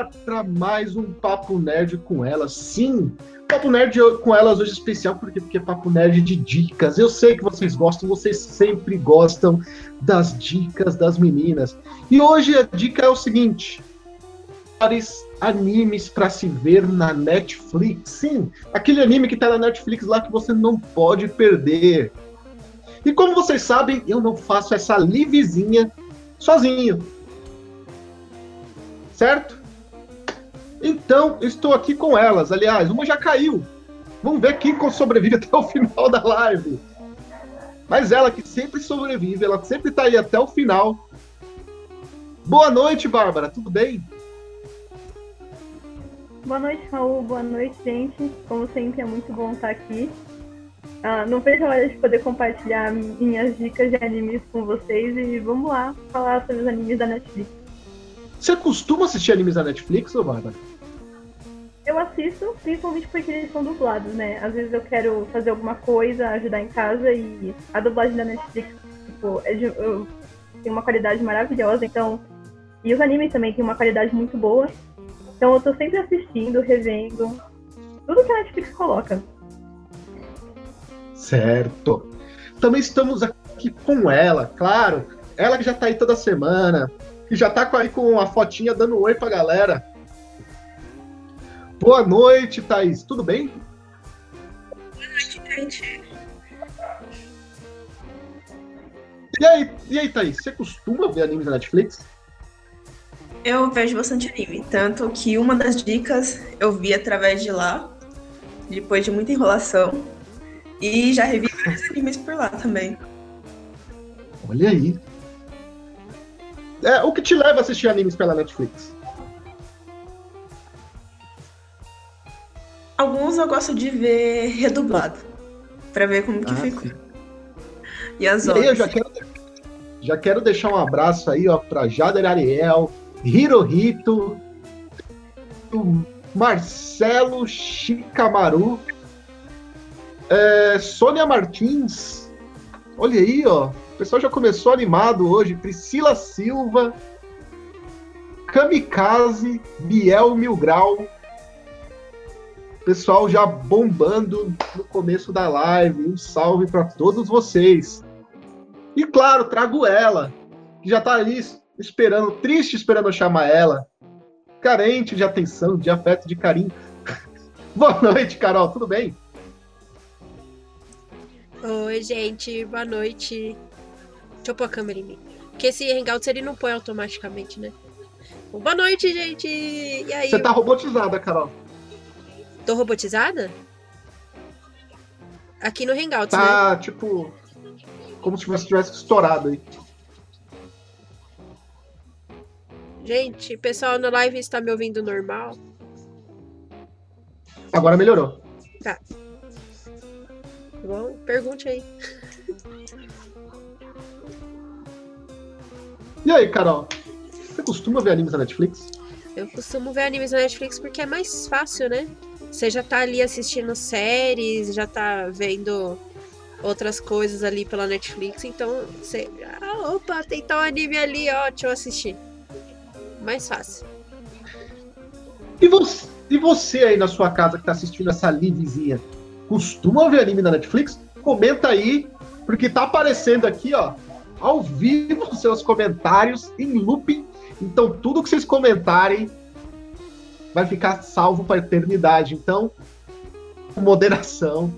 ar para mais um Papo Nerd com elas. Sim, Papo Nerd com elas hoje é especial, porque, porque é Papo Nerd de dicas. Eu sei que vocês gostam, vocês sempre gostam das dicas das meninas. E hoje a dica é o seguinte: animes para se ver na Netflix. Sim, aquele anime que tá na Netflix lá que você não pode perder. E como vocês sabem, eu não faço essa livezinha sozinho. Certo? Então, estou aqui com elas. Aliás, uma já caiu. Vamos ver quem sobrevive até o final da live. Mas ela que sempre sobrevive, ela sempre está aí até o final. Boa noite, Bárbara. Tudo bem? Boa noite, Raul. Boa noite, gente. Como sempre, é muito bom estar aqui. Uh, não vejo a hora de poder compartilhar minhas dicas de animes com vocês e vamos lá falar sobre os animes da Netflix. Você costuma assistir animes da Netflix, ou Bárbara? Eu assisto, principalmente porque eles são dublados, né? Às vezes eu quero fazer alguma coisa, ajudar em casa e a dublagem da Netflix, tipo, é de, eu, tem uma qualidade maravilhosa, então. E os animes também têm uma qualidade muito boa. Então eu tô sempre assistindo, revendo. Tudo que a Netflix coloca. Certo. Também estamos aqui com ela, claro. Ela que já tá aí toda semana, que já tá aí com a fotinha dando oi pra galera. Boa noite, Thaís. Tudo bem? Boa noite, gente. E aí, e aí, Thaís, você costuma ver animes na Netflix? Eu vejo bastante anime, tanto que uma das dicas eu vi através de lá, depois de muita enrolação, e já revi vários animes por lá também. Olha aí. É, o que te leva a assistir animes pela Netflix? Alguns eu gosto de ver redublado, para ver como que ah, ficou. Sim. E as outras. Eu já quero, já quero deixar um abraço aí, ó, pra Jader Ariel, Hirohito, Marcelo Shikamaru, é, Sônia Martins. Olha aí, ó. O pessoal já começou animado hoje. Priscila Silva, Kamikaze, Biel Milgrau. Pessoal já bombando no começo da live. Um salve para todos vocês. E claro, trago ela, que já tá ali esperando, triste esperando eu chamar ela, carente de atenção, de afeto, de carinho. Boa noite, Carol, tudo bem? Oi, gente, boa noite. Deixa eu pôr a câmera em mim. Porque esse Hangouts ele não põe automaticamente, né? Boa noite, gente! E aí? Você tá robotizada, Carol. Tô robotizada? Aqui no Hangouts, tá, né? tipo, como se você tivesse estourado aí. Gente, pessoal na live está me ouvindo normal? Agora melhorou. Tá. Bom, pergunte aí. E aí, Carol? Você costuma ver animes na Netflix? Eu costumo ver animes na Netflix porque é mais fácil, né? Você já tá ali assistindo séries, já tá vendo outras coisas ali pela Netflix, então você. Ah, opa, tem tal anime ali, ó, deixa eu assistir mais fácil. E você, e você aí na sua casa que tá assistindo essa livezinha, costuma ver anime na Netflix? Comenta aí, porque tá aparecendo aqui, ó, ao vivo seus comentários em looping. Então tudo que vocês comentarem vai ficar salvo para a eternidade. Então, com moderação.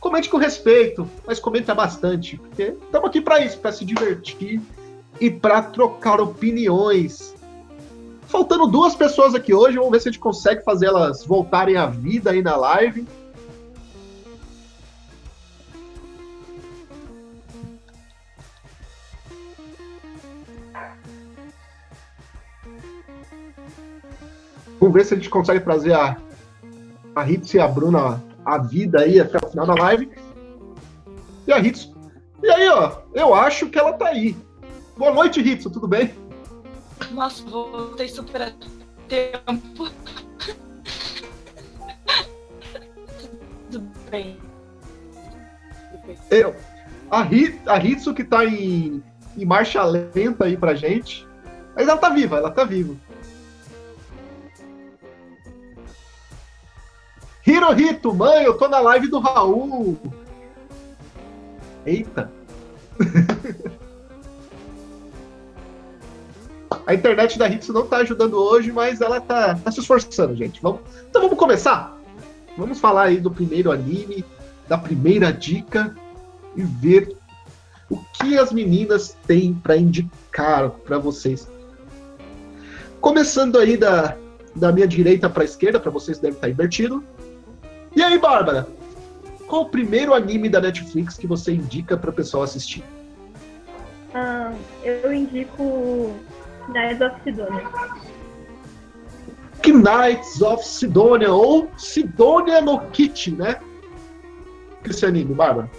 Comente com respeito, mas comenta bastante, porque estamos aqui para isso, para se divertir e para trocar opiniões. Faltando duas pessoas aqui hoje, vamos ver se a gente consegue fazer elas voltarem à vida aí na live. Vamos ver se a gente consegue trazer a, a Ritz e a Bruna a vida aí até o final da live. E a Ritz. E aí, ó, eu acho que ela tá aí. Boa noite, Ritz, tudo bem? Nossa, voltei super a tempo. Tudo bem. Eu, a, Hit, a Hitsu que tá em, em marcha lenta aí pra gente. Mas ela tá viva, ela tá viva. Hirohito, mãe, eu tô na live do Raul. Eita. A internet da Hits não tá ajudando hoje, mas ela tá, tá se esforçando, gente. Vamos, então vamos começar? Vamos falar aí do primeiro anime, da primeira dica e ver o que as meninas têm para indicar para vocês. Começando aí da, da minha direita para esquerda, para vocês deve estar invertido. E aí, Bárbara? Qual o primeiro anime da Netflix que você indica para o pessoal assistir? Ah, eu indico Knights of Sidonia. Knights of Sidonia, ou Sidonia no Kit, né? Esse anime, Bárbara.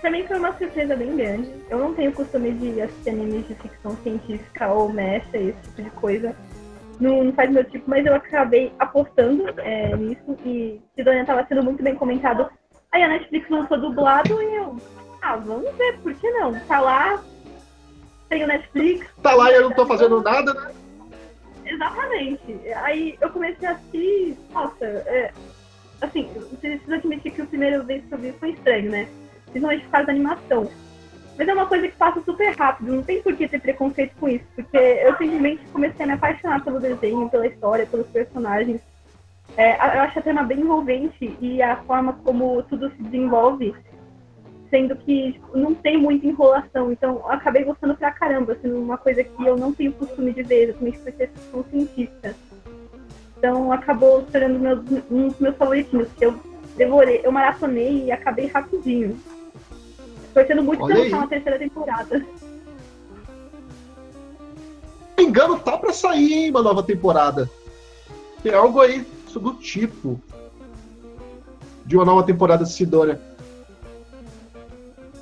Pra mim foi uma surpresa bem grande. Eu não tenho costume de assistir animes de ficção científica ou mecha, esse tipo de coisa. Não, não faz meu tipo, mas eu acabei apostando é, nisso e Sidonia estava sendo muito bem comentado. Aí a Netflix lançou dublado e eu, ah, vamos ver, por que não? Tá lá, tem o Netflix. Tá lá e eu não tô fazendo nada, né? Exatamente. Aí eu comecei a assistir, nossa, é, assim, preciso admitir que o primeiro vez que eu vi foi estranho, né? Principalmente por causa da animação. Mas é uma coisa que passa super rápido, não tem por que ter preconceito com isso, porque eu simplesmente comecei a me apaixonar pelo desenho, pela história, pelos personagens. É, eu acho a trama bem envolvente e a forma como tudo se desenvolve sendo que tipo, não tem muita enrolação. Então, eu acabei gostando pra caramba, sendo uma coisa que eu não tenho costume de ver, exatamente por ser ficção cientista. Então, acabou sendo um dos meus favoritinhos, que eu devorei, eu maratonei e acabei rapidinho. Torcendo muito pra lançar uma terceira temporada. Se não me engano, tá pra sair, hein, uma nova temporada. Tem algo aí do tipo de uma nova temporada de Sidonia.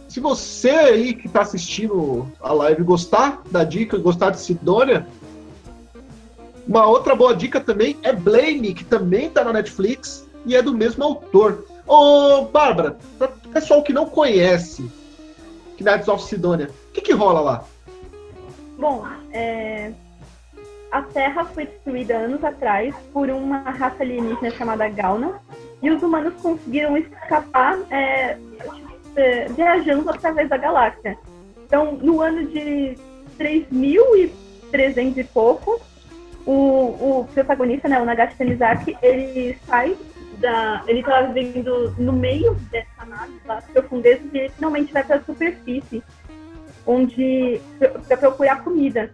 Se você aí que está assistindo a live gostar da dica, gostar de Sidonia, uma outra boa dica também é Blame, que também está na Netflix e é do mesmo autor. Ô, Bárbara, para o pessoal que não conhece Knights of Sidonia, o que, que rola lá? Bom, é... a Terra foi destruída anos atrás por uma raça alienígena chamada Gauna, e os humanos conseguiram escapar é, é, viajando através da galáxia. Então, no ano de 3.300 e pouco, o, o protagonista, né, o Nagashi Tanizaki, ele sai da. Ele estava vivendo no meio dessa nave, das profundezas, e ele finalmente vai para a superfície, onde. para procurar comida.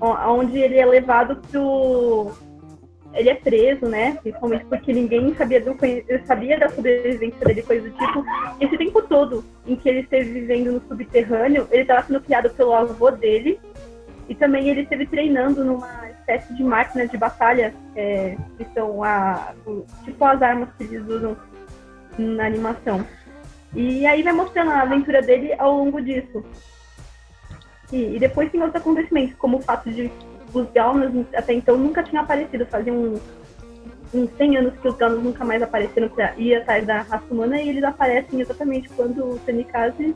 Onde ele é levado pro ele é preso, né? Principalmente porque ninguém sabia, do, sabia da sobrevivência dele, coisa do tipo. Esse tempo todo em que ele esteve vivendo no subterrâneo, ele estava sendo criado pelo avô dele. E também ele esteve treinando numa espécie de máquina de batalha, é, que são a, tipo as armas que eles usam na animação. E aí vai mostrando a aventura dele ao longo disso. E, e depois tem outros acontecimentos, como o fato de os Gaunas até então nunca tinham aparecido. Fazia uns, uns 100 anos que os Gaunas nunca mais apareceram para ir atrás da raça humana e eles aparecem exatamente quando o Semikaze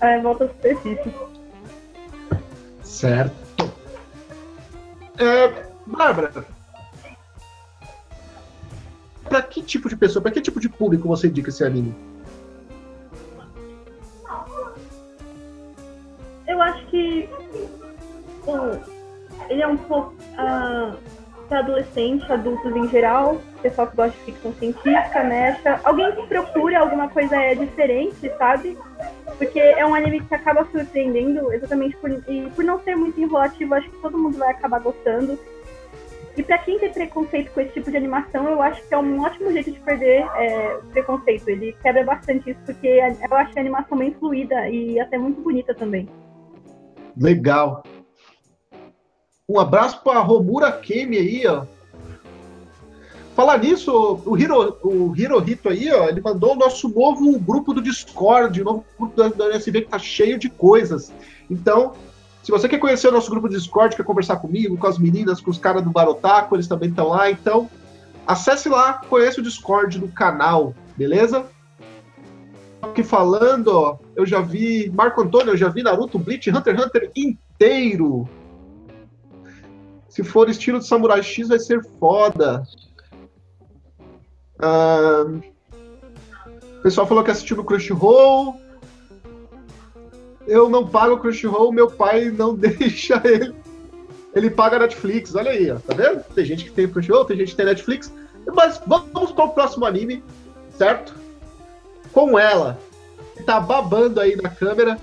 é, volta à superfície. Certo. É, Bárbara, para que tipo de pessoa, para que tipo de público você indica esse anime? Eu acho que bom, ele é um pouco uh, para adolescente, adultos em geral, pessoal que gosta de ficção científica, mecha, alguém que procura alguma coisa é diferente, sabe? Porque é um anime que acaba surpreendendo exatamente por, e por não ser muito enrolativo, acho que todo mundo vai acabar gostando. E para quem tem preconceito com esse tipo de animação, eu acho que é um ótimo jeito de perder é, preconceito. Ele quebra bastante isso, porque eu acho a animação bem fluida e até muito bonita também. Legal. Um abraço para Romura Kemi aí, ó. Falar nisso, o, Hiro, o Hirohito aí, ó, ele mandou o nosso novo grupo do Discord, o novo grupo da, da USB que tá cheio de coisas. Então, se você quer conhecer o nosso grupo do Discord, quer conversar comigo, com as meninas, com os caras do Barotaco, eles também estão lá. Então, acesse lá, conheça o Discord do canal, beleza? Aqui falando, ó, eu já vi Marco Antônio, eu já vi Naruto, Bleach, Hunter x Hunter inteiro. Se for estilo de Samurai X, vai ser foda. O pessoal falou que assistiu no Crunchyroll. Eu não pago o Crunchyroll, meu pai não deixa ele. Ele paga a Netflix, olha aí, ó, tá vendo? Tem gente que tem Crunchyroll, tem gente que tem Netflix. Mas vamos para o próximo anime, certo? Com ela, que tá babando aí na câmera.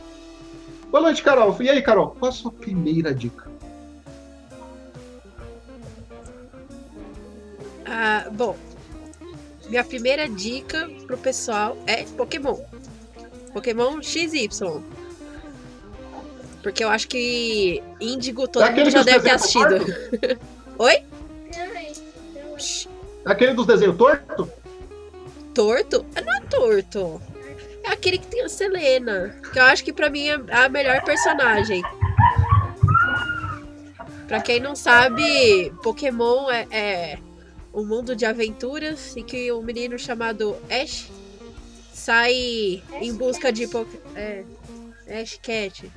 Boa noite, Carol. E aí, Carol, qual a sua primeira dica? Ah, bom, minha primeira dica pro pessoal é Pokémon. Pokémon XY. Porque eu acho que Índigo todo É aquele mundo já deve ter assistido. Oi? É Aquele dos desenhos torto? Torto? Ah, Não é torto. É aquele que tem a Selena. Que eu acho que pra mim é a melhor personagem. Pra quem não sabe, Pokémon é, é um mundo de aventuras em que um menino chamado Ash sai em busca de Poké- é, Ash Cat.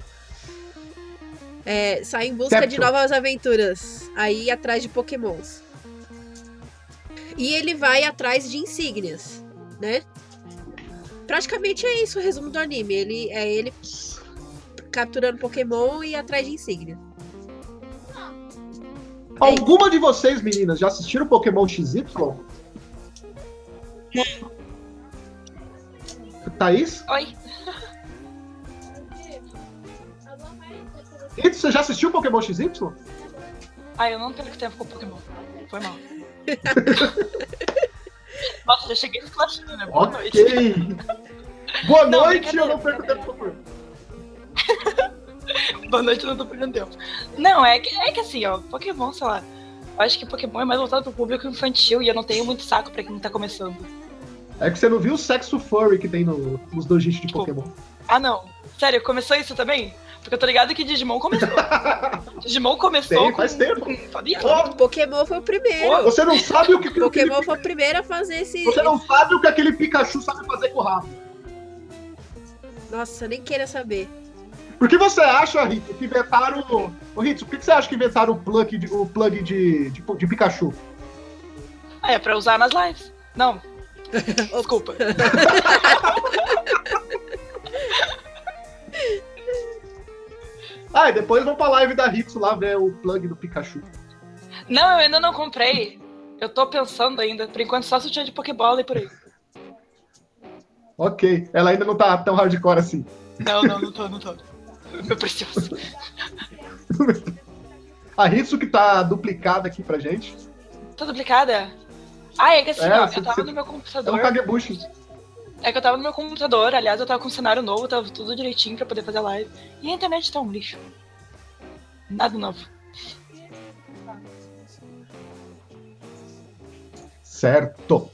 É, sai em busca de Capture. novas aventuras. Aí atrás de Pokémons. E ele vai atrás de insígnias, né? Praticamente é isso o resumo do anime. Ele é ele capturando Pokémon e atrás de insígnias. Alguma de vocês, meninas, já assistiram Pokémon XY? Thaís? Oi. Ito, você já assistiu Pokémon XY? Ai, eu não perco tempo com Pokémon. Foi mal. Nossa, já cheguei esclachando, né? Boa noite. Ok. Boa Não, noite, eu brincadeira, não perco tempo com Pokémon. Boa noite, não tô perdendo tempo. Não, é que, é que assim, ó, Pokémon, sei lá. Eu acho que Pokémon é mais voltado pro público infantil e eu não tenho muito saco pra quem tá começando. É que você não viu o sexo furry que tem no- nos dojins de Tipo, Pokémon. Ah, não. Sério, começou isso também? Porque eu tô ligado que Digimon começou. Digimon começou Tem, com... faz tempo. com- sabia? Ó, Pokémon foi o primeiro. você não sabe o que, que Pokémon aquele- foi o primeiro a fazer esse. Você não sabe o que aquele Pikachu sabe fazer com o rabo. Nossa, nem queira saber. Por que você acha, Rito, que inventaram. Ô, Rito, por que você acha que inventaram o plug de, o plug de, de, de Pikachu? Ah, é pra usar nas lives. Não. Desculpa. Ah, e depois vão pra live da Ritsu lá ver o plug do Pikachu. Não, eu ainda não comprei. Eu tô pensando ainda. Por enquanto, só sutiã de Pokébola e por aí. Ok, ela ainda não tá tão hardcore assim. Não, não, não tô, não tô. Meu precioso. A Ritsu que tá duplicada aqui pra gente. Tá duplicada? Ah, é que assim, É, ó, você- eu tava você- no meu É um computador. Kagebushi. É que eu tava no meu computador, aliás, eu tava com um cenário novo, tava tudo direitinho pra poder fazer live. E a internet tá um lixo. Nada novo. Certo.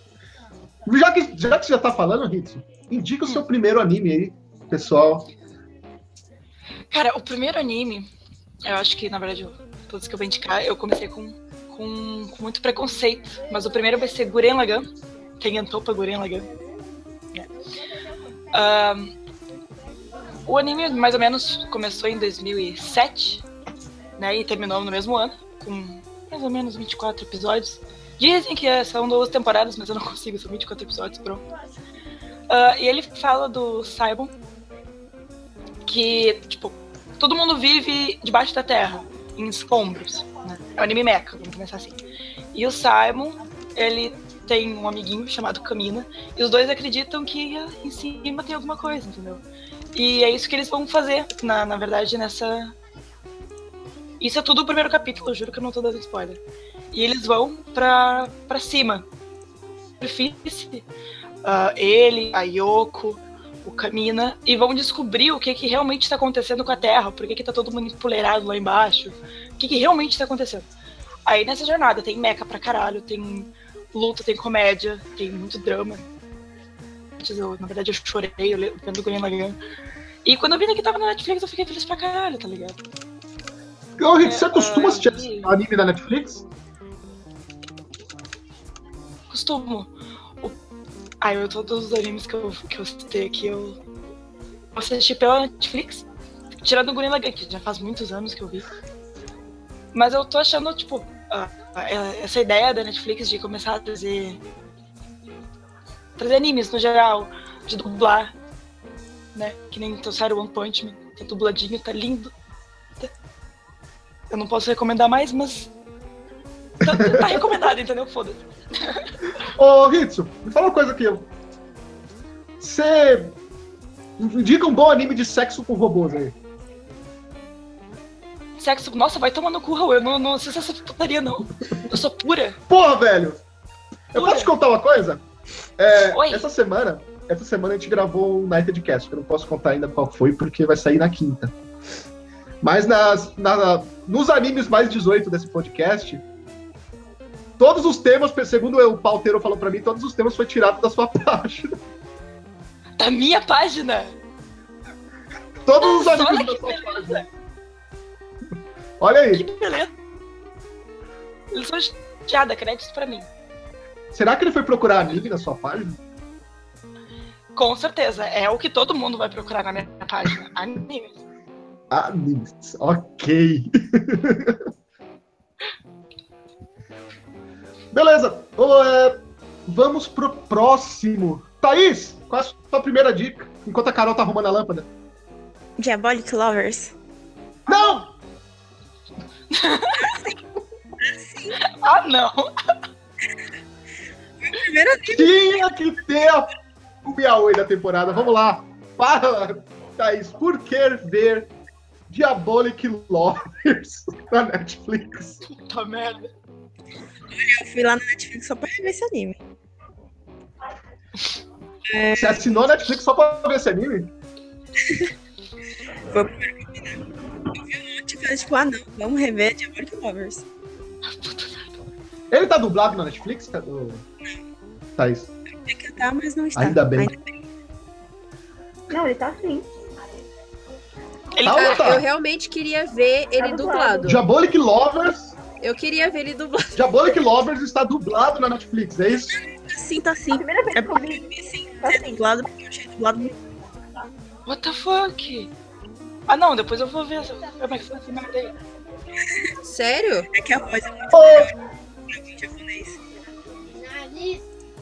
Já que, já que você já tá falando, Ritsu, indica o seu primeiro anime aí, pessoal. Cara, o primeiro anime, eu acho que, na verdade, todos que eu vou indicar, eu comecei com, com, com muito preconceito. Mas o primeiro vai ser Guren Lagann. Tengentou pra Guren Lagann. É. Ahn, o anime, mais ou menos, começou em 2007, né? E terminou no mesmo ano, com mais ou menos 24 episódios. Dizem que é- são duas temporadas, mas eu não consigo, são 24 episódios, pronto. Ah, e ele fala do Simon, que, tipo, todo mundo vive debaixo da terra, em escombros. Né? É um anime mecha, vamos começar assim. E o Simon, ele tem um amiguinho chamado Camina, e os dois acreditam que em cima tem alguma coisa, entendeu? E é isso que eles vão fazer, na, na verdade, nessa. Isso é tudo o primeiro capítulo, eu juro que eu não tô dando spoiler. E eles vão pra, pra cima. Superfície. ah, ele, a Yoko, o Camina, e vão descobrir o que, que realmente está acontecendo com a Terra, por que, que tá todo mundo empoleirado lá embaixo, o que, que realmente está acontecendo. Aí nessa jornada tem meca pra caralho, tem luta, tem comédia, tem muito drama. Eu, na verdade, eu chorei eu vendo Gurren Lagann. E quando eu vi que tava na Netflix, eu fiquei feliz pra caralho, tá ligado? Ô, Ritsu, você costuma ah, assistir e- anime na Netflix? Costumo. Ah, eu todos os animes que eu, que eu citei aqui, eu assisti pela Netflix. Tirando o Gurren que já faz muitos anos que eu vi. Mas eu tô achando, tipo, a- a- essa ideia da Netflix de começar a trazer trazer animes no geral, de dublar, né? Que nem trouxeram One Punch Man, tá dubladinho, tá lindo. Eu não posso recomendar mais, mas. Tá, tá recomendado, entendeu? Foda-se. Ô, Ritsu, me fala uma coisa aqui. Você indica um bom anime de sexo com robôs aí. Sexo, nossa, vai tomar no cu, Raul. Eu não, não sei se essa putaria, não. Eu sou pura. Porra, velho! Eu Pura. posso te contar uma coisa? É, Oi. essa semana, essa semana a gente gravou um Nighted Cast, que eu não posso contar ainda qual foi, porque vai sair na quinta. Mas nas, na- nos animes mais 18 desse podcast, todos os temas, segundo o pauteiro falou pra mim, todos os temas foi tirado da sua página. Da minha página. Todos os Nossa, animes olha da que sua beleza. página. Olha Que aí, beleza. Eles são chateada, créditos pra mim. será que ele foi procurar anime na sua página? Com certeza. É o que todo mundo vai procurar na minha página. Animes. Animes, ok. Beleza, ô, é, vamos pro próximo. Thaís, qual é a sua primeira dica? Enquanto a Carol tá arrumando a lâmpada. Diabolic Lovers. Não! Ah, não. Primeira Tinha que ter a- o Yaoi da temporada. Vamos lá. Para, Thaís, por que ver Diabolic Lovers na Netflix? Puta merda. Eu fui lá na Netflix só pra ver esse anime. Você assinou a Netflix só pra ver esse anime? Foi o primeiro que eu vi? Eu vi um monte e falei, tipo, ah não, vamos rever Diabolic Lovers. Ele tá dublado na Netflix, cara? Ô, Thaís? É que tá, mas não está. Ainda bem. Não, ele tá assim. Ele Tá, Cara, tá. eu realmente queria ver ele Tá dublado. dublado. Diabolic Lovers. Eu queria ver ele dublado. Diabolic Lovers está dublado na Netflix, é isso? Tá sim, tá A sim. primeira vez É que eu porque vi, eu vi sim, tá ser assim. dublado, porque eu achei dublado muito. What the fuck? Ah, não, depois eu vou ver essa. Como é que foi essa merda aí? Sério? É que a voz é muito em japonês.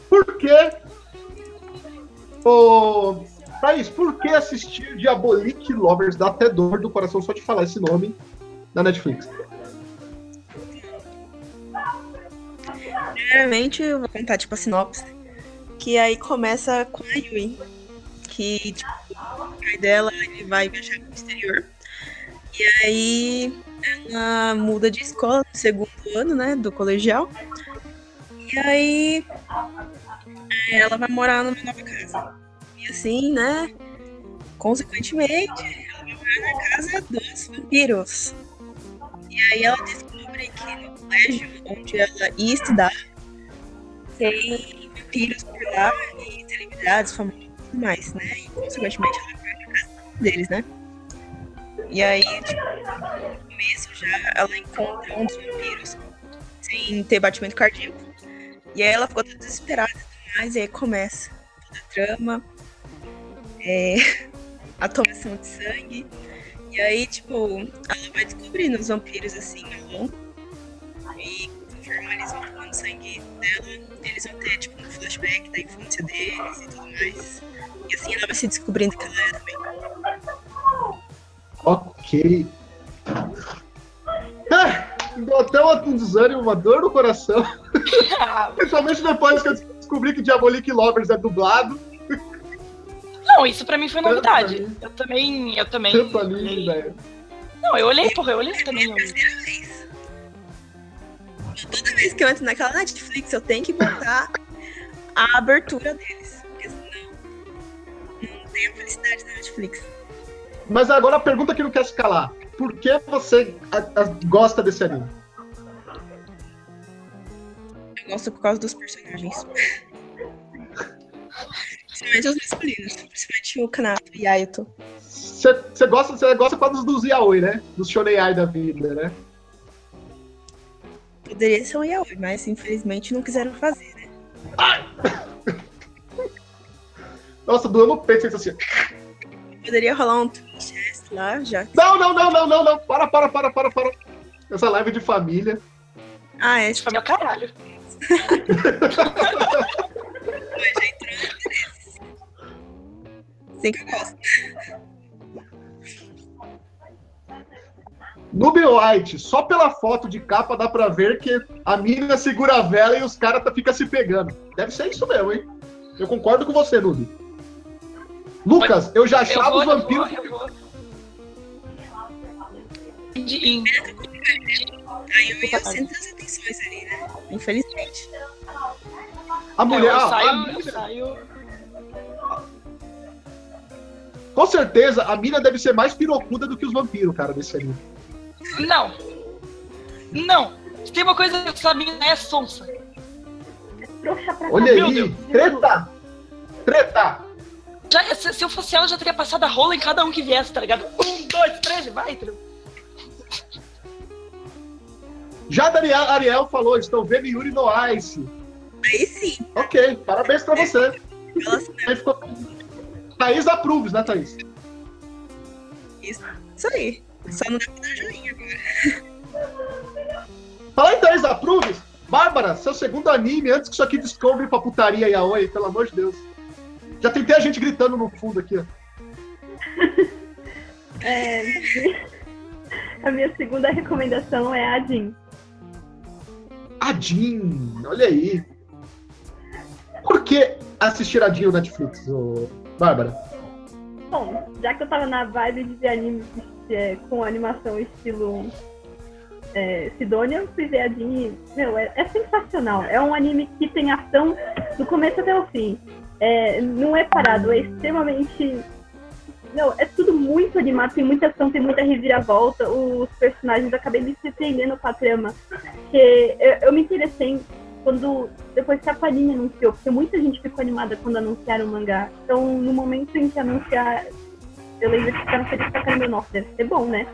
por quê? Ô, Thaís, por que assistir Diabolic Lovers dá até dor do coração só de falar esse nome na Netflix? Primeiramente, eu vou contar, tipo, a sinopse. Que aí começa com a Yui. Que, tipo, o pai dela, ele vai viajar pro exterior. E aí, ela muda de escola no segundo ano, né, do colegial. E aí, ela vai morar numa nova casa. E assim, né, consequentemente, ela vai morar na casa dos vampiros. E aí ela descobre que no colégio onde ela ia estudar, tem vampiros por lá e celebridades famosas e tudo mais, né? E consequentemente ela vai pra casa deles, né? E aí, tipo, no começo já ela encontra um dos vampiros sem ter batimento cardíaco. E aí ela ficou toda desesperada e mais, e aí começa toda a trama, é, a tomação de sangue. E aí, tipo, ela vai descobrindo os vampiros assim ao longo. E eles vão tomando sangue dela, eles vão ter, tipo, um flashback da infância deles e tudo mais. E assim ela vai se descobrindo que ela é também. Ok. Ah, deu até um desânimo, uma dor no coração. Principalmente depois que eu descobri que Diabolic Lovers é dublado. não, isso pra mim foi novidade. Eu também. Eu também. Tanto anime, velho. Não, eu olhei, porra, eu olhei também. Eu... Toda vez que eu entro naquela Netflix, eu tenho que botar a abertura deles. Porque senão não tem a felicidade da Netflix. Mas agora a pergunta que não quer se calar. Por que você a- a- gosta desse anime? Eu gosto por causa dos personagens. Principalmente os masculinos. Principalmente o Kanato e Ayato. Você gosta, você gosta quase dos yaoi, né? Dos shonen ai da vida, né? Poderia ser um yaoi, mas infelizmente não quiseram fazer, né? Nossa, doeu no peito, fez assim. Poderia rolar um twist chest lá, já. Não, não, não, não, não, não. Para, para, para, para, para. Essa live de família. Ah, é, Tipo, meu caralho. Sem que eu gosto. Noob White, só pela foto de capa dá pra ver que a mina segura a vela e os caras tá, ficam se pegando. Deve ser isso mesmo, hein? Eu concordo com você, Noob. Lucas, eu já achava eu vou, os vampiros. Eu vou, eu vou. De. Aí eu ia centrar as atenções ali, né? Infelizmente. A mulher. eu ah, a saio, mina- eu saio. com certeza, a mina deve ser mais pirocuda do que os vampiros, cara, desse anime. Não. Não. Se tem uma coisa que essa menina é sonsa. Trouxa pra Olha aí, Deus. treta! Treta! Já, se, se eu fosse ela, eu já teria passado a rola em cada um que viesse, tá ligado? Um, dois, três, vai? Já Daniel Ariel falou, estou vendo Yuri no Ice. Aí sim. Ok, parabéns pra você. Nossa, Aí ficou... Thaís approves, né, Thaís? isso aí. Só não dá pra dar joinha agora. Fala em Thaís approves. Bárbara, seu segundo anime, antes que isso aqui descobre pra putaria e aoi, pelo amor de Deus. Já tentei a gente gritando no fundo aqui, ó. É, a minha segunda recomendação é a Jean. A Jean, olha aí. Por que assistir a Jean no Netflix, ô... Bárbara? Bom, já que eu tava na vibe de ver anime é, com animação estilo é, Sidonia, e, meu, é, é sensacional. É um anime que tem ação do começo até o fim. É, não é parado, é extremamente. Não, é tudo muito animado, tem muita ação, tem muita reviravolta. Os personagens acabei me surpreendendo com a trama. Eu, eu me interessei quando. Depois que a Panini anunciou, porque muita gente ficou animada quando anunciaram o mangá. Então, no momento em que anunciar, eu lembro que ficaram felizes pra caramba. Nossa, deve ser bom, né?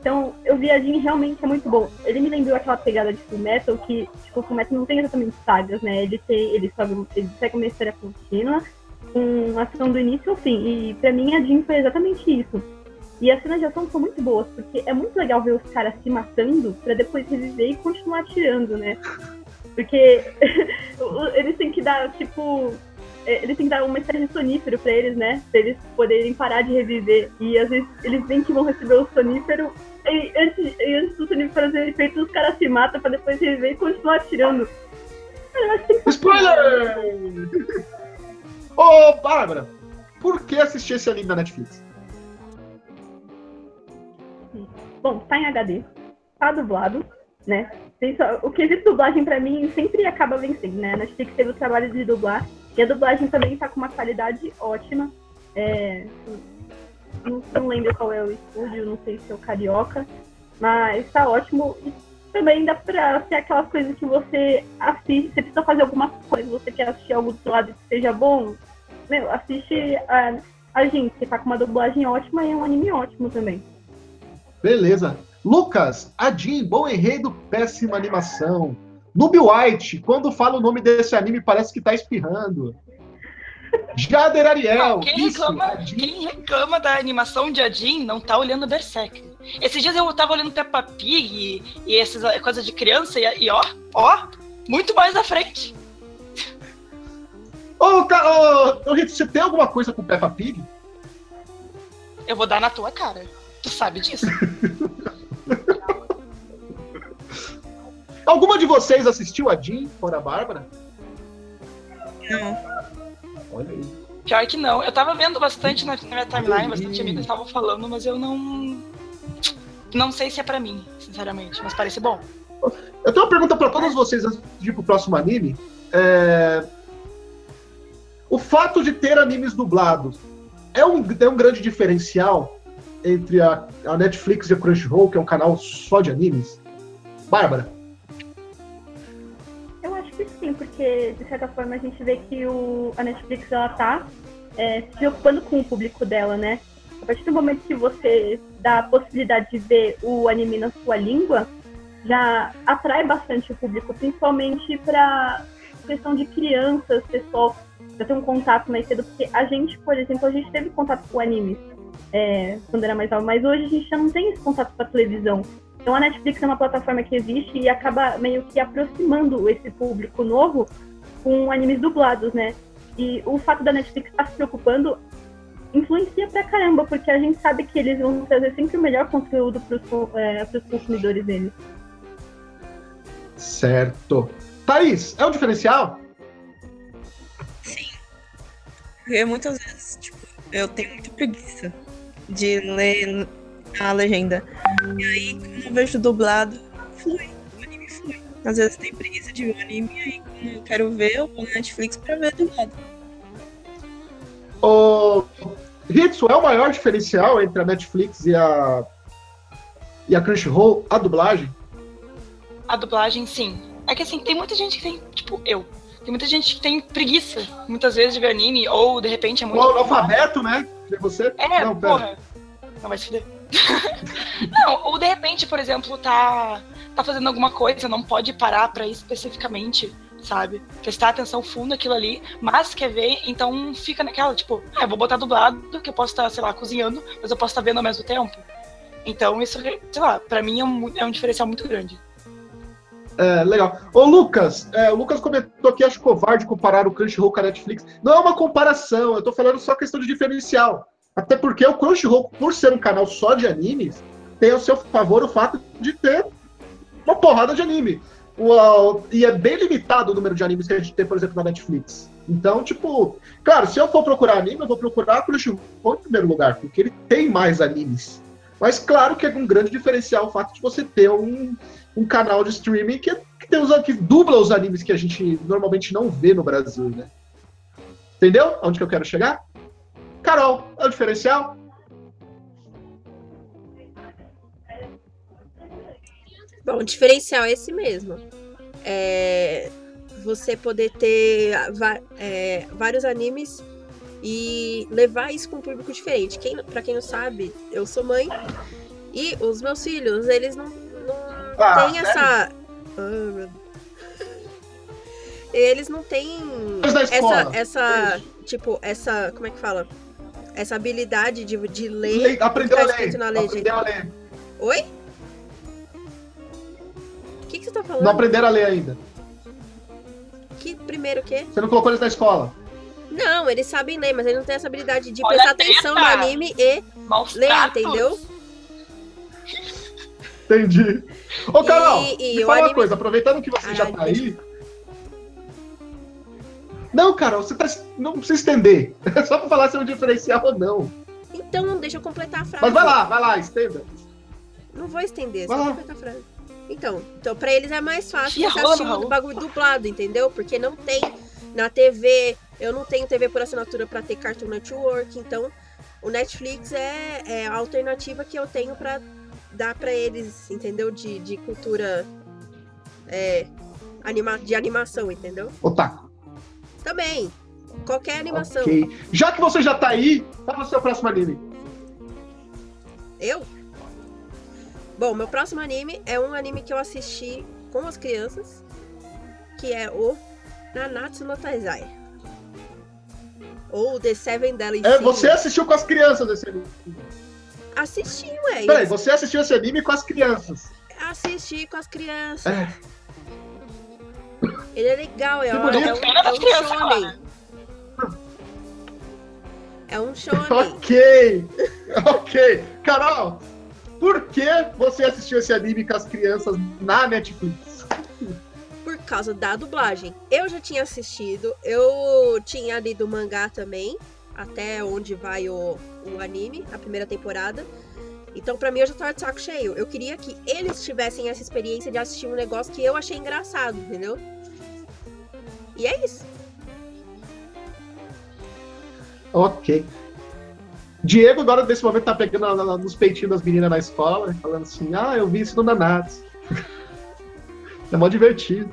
Então, eu vi a Jean realmente é muito bom. Ele me lembrou aquela pegada de Full Metal, que, tipo, o Full Metal não tem exatamente sagas, né? Ele tem, ele sobe, ele segue uma história contínua, com ação do início ao fim. E pra mim a Jean foi exatamente isso. E as cenas de ação são muito boas, porque é muito legal ver os caras se matando pra depois reviver e continuar atirando, né? Porque eles têm que dar, tipo. É, Eles têm que dar uma espécie de sonífero pra eles, né? Pra eles poderem parar de reviver. E às vezes eles veem que vão receber o sonífero. E antes, e antes do sonífero fazer efeito, os caras se matam pra depois reviver e continuar atirando. Spoiler! Ô, Bárbara, por que assistir esse anime na Netflix? Bom, tá em HD, tá dublado, né? O quesito dublagem pra mim sempre acaba vencendo, né? Netflix teve o trabalho de dublar e a dublagem também tá com uma qualidade ótima. É, Não, não lembro qual é o estúdio, não sei se é o Carioca, mas tá ótimo. E também dá pra ser aquelas coisas que você assiste, você precisa fazer alguma coisa, você quer assistir algo do lado que seja bom, meu, assiste a, a gente, que tá com uma dublagem ótima e é um anime ótimo também. Beleza. Lucas, a Jean, bom enredo, péssima animação. Noob White, quando fala o nome desse anime, parece que tá espirrando. Jader Ariel, Não, quem, isso, reclama, quem reclama da animação de Adin não tá olhando Berserk. Esses dias eu tava olhando Peppa Pig e, e essas coisas de criança e, e ó, ó, muito mais à frente. Ô, ô, Rito, você tem alguma coisa com Peppa Pig? Eu vou dar na tua cara. Tu sabe disso? Alguma de vocês assistiu a Jean, fora a Bárbara? Não. Olha aí. Pior que não. Eu tava vendo bastante na, na minha timeline, bastante amigos estavam falando, mas eu não. Não sei se é pra mim, sinceramente, mas parece bom. Eu tenho uma pergunta pra todos vocês antes de ir pro próximo anime. É, O fato de ter animes dublados é um, é um grande diferencial entre a, a Netflix e a Crunchyroll, que é um canal só de animes? Bárbara? Eu acho que sim, porque de certa forma a gente vê que o, a Netflix ela tá é, se preocupando com o público dela, né? A partir do momento que você dá a possibilidade de ver o anime na sua língua, já atrai bastante o público, principalmente para questão de crianças, pessoal, já ter um contato mais cedo, porque a gente, por exemplo, a gente teve contato com animes é, quando era mais nova, mas hoje a gente já não tem esse contato com a televisão. Então a Netflix é uma plataforma que existe e acaba meio que aproximando esse público novo com animes dublados, né? E o fato da Netflix estar se preocupando influencia pra caramba, porque a gente sabe que eles vão trazer sempre o melhor conteúdo pros, é, pros consumidores deles. Certo. Thaís, é um diferencial? Porque muitas vezes, tipo, eu tenho muita preguiça de ler a legenda. E aí, quando eu vejo dublado, flui. O anime flui. Às vezes tem preguiça de ver o anime e aí, quando eu quero ver, eu vou na Netflix pra ver dublado. Ô, Ritsu, é o maior diferencial entre a Netflix e a e a Crunchyroll, a dublagem? A dublagem, sim. É que assim, tem muita gente que tem, tipo, eu. Tem muita gente que tem preguiça, muitas vezes, de ver anime, ou de repente é O muito. analfabeto, né? Que você? É, Não, pera. porra. Não vai se fuder. não, ou de repente, por exemplo, tá, tá fazendo alguma coisa, não pode parar pra ir especificamente, sabe? Prestar atenção fundo naquilo ali, mas quer ver, então fica naquela, tipo, ah, eu vou botar dublado, que eu posso estar, sei lá, cozinhando, mas eu posso estar vendo ao mesmo tempo. Então, isso, sei lá, pra mim é um, é um diferencial muito grande. É, legal. Ô, Lucas, é, o Lucas comentou aqui, acho covarde comparar o Crunchyroll com a Netflix. Não é uma comparação, eu tô falando só questão de diferencial. Até porque o Crunchyroll, por ser um canal só de animes, tem ao seu favor o fato de ter uma porrada de anime. A- e é bem limitado o número de animes que a gente tem, por exemplo, na Netflix. Então, tipo, claro, se eu for procurar anime, eu vou procurar Crunchyroll em primeiro lugar, porque ele tem mais animes. Mas claro que é um grande diferencial o fato de você ter um, um canal de streaming que, que, tem os, que dubla os animes que a gente normalmente não vê no Brasil, né? Entendeu? Onde que eu quero chegar? Carol, é o diferencial? Bom, o diferencial é esse mesmo. É você poder ter é, vários animes e levar isso para um público diferente. Quem, para quem não sabe, eu sou mãe e os meus filhos, eles não, não Ah, têm essa. Ah, meu- Eles não têm essa, essa, tipo, essa, como é que fala? Essa habilidade de, de ler. Le- Aprendeu tá a ler. na. Aprendeu a ler. Oi? O que, que você tá falando? Não aprenderam a ler ainda. Que primeiro o quê? Você não colocou eles na escola. Não, eles sabem ler, mas eles não têm essa habilidade de Olha prestar atenção no anime e Maus ler, tratos. entendeu? Entendi. Ô, Carol, E- e me fala uma anime- coisa, aproveitando que você já tá aí. Não, Carol, você tá. Não precisa estender. É só pra falar se é um diferencial ou não. Então, deixa eu completar a frase. Mas vai lá, vai lá, estenda. Não vou estender, Vai só lá. completar a frase. Então, então, pra eles é mais fácil Que você rolo, assistir o bagulho dublado, entendeu? Porque não tem na TV, eu não tenho TV por assinatura pra ter Cartoon Network, então o Netflix é, é a alternativa que eu tenho pra dar pra eles, entendeu? De, de cultura é, anima, de animação, entendeu? Otaku. Também. Qualquer animação. Ok. Já que você já tá aí, qual é o seu próximo anime? Eu? Bom, meu próximo anime é um anime que eu assisti com as crianças, que é o Nanatsu no Taizai. Ou The Seven Deadly É, Sins. você assistiu com as crianças esse anime. Assisti, ué. Peraí, você assistiu esse anime com as crianças. Assisti com as crianças. É. Ele é legal, é, um- bonito. é um, é das um crianças shonen. É um shonen. Ok. Ok. Carol, por que você assistiu esse anime com as crianças na Netflix? Causa da dublagem. Eu já tinha assistido, eu tinha lido o mangá também, até onde vai o, o anime, a primeira temporada. Então, pra mim, eu já tava de saco cheio. Eu queria que eles tivessem essa experiência de assistir um negócio que eu achei engraçado, entendeu? E é isso. Ok. Diego, agora nesse momento, tá pegando na- na- nos peitinhos das meninas na escola, e falando assim: ah, eu vi isso no Nanatsu. é mó divertido.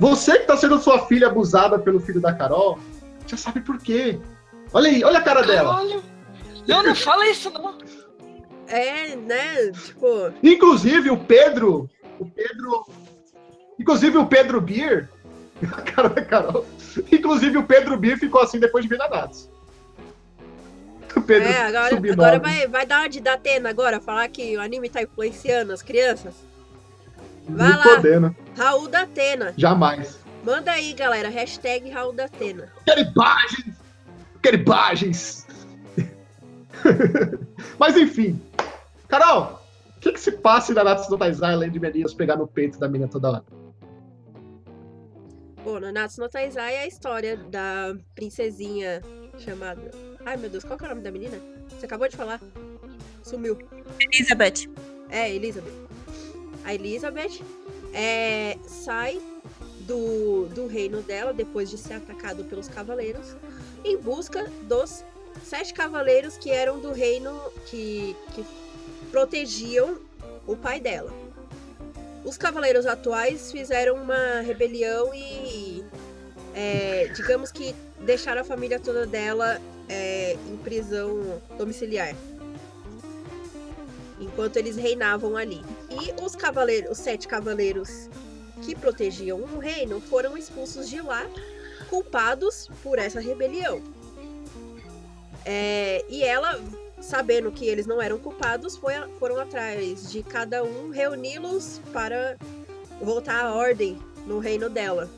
Você que tá sendo sua filha abusada pelo filho da Carol, já sabe por quê. Olha aí, olha a cara dela. Caralho. Não, não fala isso, não. É, né? Tipo, Inclusive o Pedro. O Pedro. Inclusive o Pedro Beer. A cara da Carol. Inclusive o Pedro Beer ficou assim depois de ver Nanatsu. O Pedro é, agora, subiu agora vai, vai dar uma de Datena agora, falar que o anime tá influenciando as crianças. vai Nem lá. podendo. Raul Datena. Jamais. Manda aí, galera. Hashtag Raul Datena. Quero imagens! Caribagens! Mas enfim. Carol, o que, que se passa em Nanatsu no Taizai além de meninas pegar no peito da menina toda hora? Bom, Nanatsu no Taizai é a história da princesinha chamada... Ai, meu Deus, qual que é o nome da menina? Você acabou de falar. Sumiu. Elizabeth. É, Elizabeth. A Elizabeth é, sai do, do reino dela depois de ser atacado pelos cavaleiros em busca dos sete cavaleiros que eram do reino que, que protegiam o pai dela. Os cavaleiros atuais fizeram uma rebelião e, é, digamos que, deixaram a família toda dela é, em prisão domiciliar. Enquanto eles reinavam ali. E os cavaleiros, os sete cavaleiros que protegiam o reino foram expulsos de lá, culpados por essa rebelião. É, e ela, sabendo que eles não eram culpados, foi, foram atrás de cada um reuni-los para voltar à ordem no reino dela.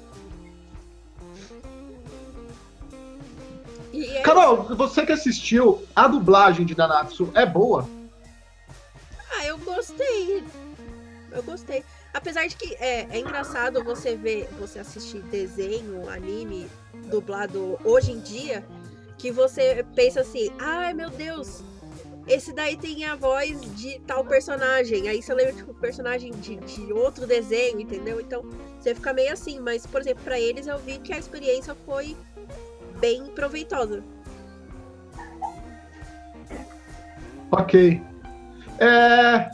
É Carol, você que assistiu, a dublagem de Nanatsu é boa? Ah, eu gostei. Eu gostei. Apesar de que é, é engraçado você ver, você assistir desenho, anime, dublado hoje em dia, que você pensa assim, ai meu Deus, esse daí tem a voz de tal personagem. Aí você lembra, tipo, personagem de, de outro desenho, entendeu? Então você fica meio assim, mas, por exemplo, pra eles eu vi que a experiência foi bem proveitosa. Ok. É,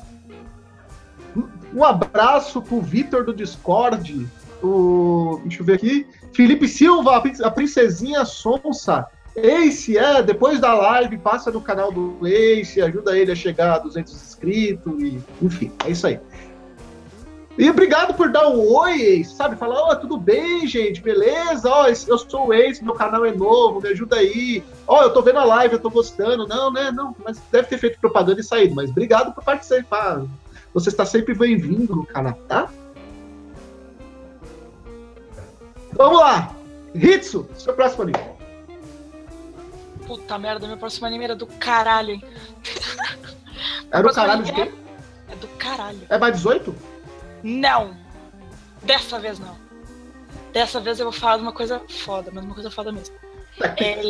Um abraço pro Vitor do Discord. O... Deixa eu ver aqui. Felipe Silva, a prin- a princesinha Sonsa. Ace, é, depois da live, passa no canal do Ace, ajuda ele a chegar a 200 inscritos, e, enfim, é isso aí. E obrigado por dar um oi, sabe? Falar, ó, tudo bem, gente, beleza? Ó, esse- eu sou o Ace, meu canal é novo, me ajuda aí. Ó, eu tô vendo a live, eu tô gostando. Não, né, não, mas deve ter feito propaganda e saído, mas obrigado por participar. Você está sempre bem-vindo no canal, tá? Vamos lá! Hitsu, seu próximo anime. Puta merda, meu próximo anime era do caralho, hein? Era o Próximo caralho de quê? É do caralho. É mais 18? Não! Dessa vez não. Dessa vez eu vou falar de uma coisa foda, mas uma coisa foda mesmo. É...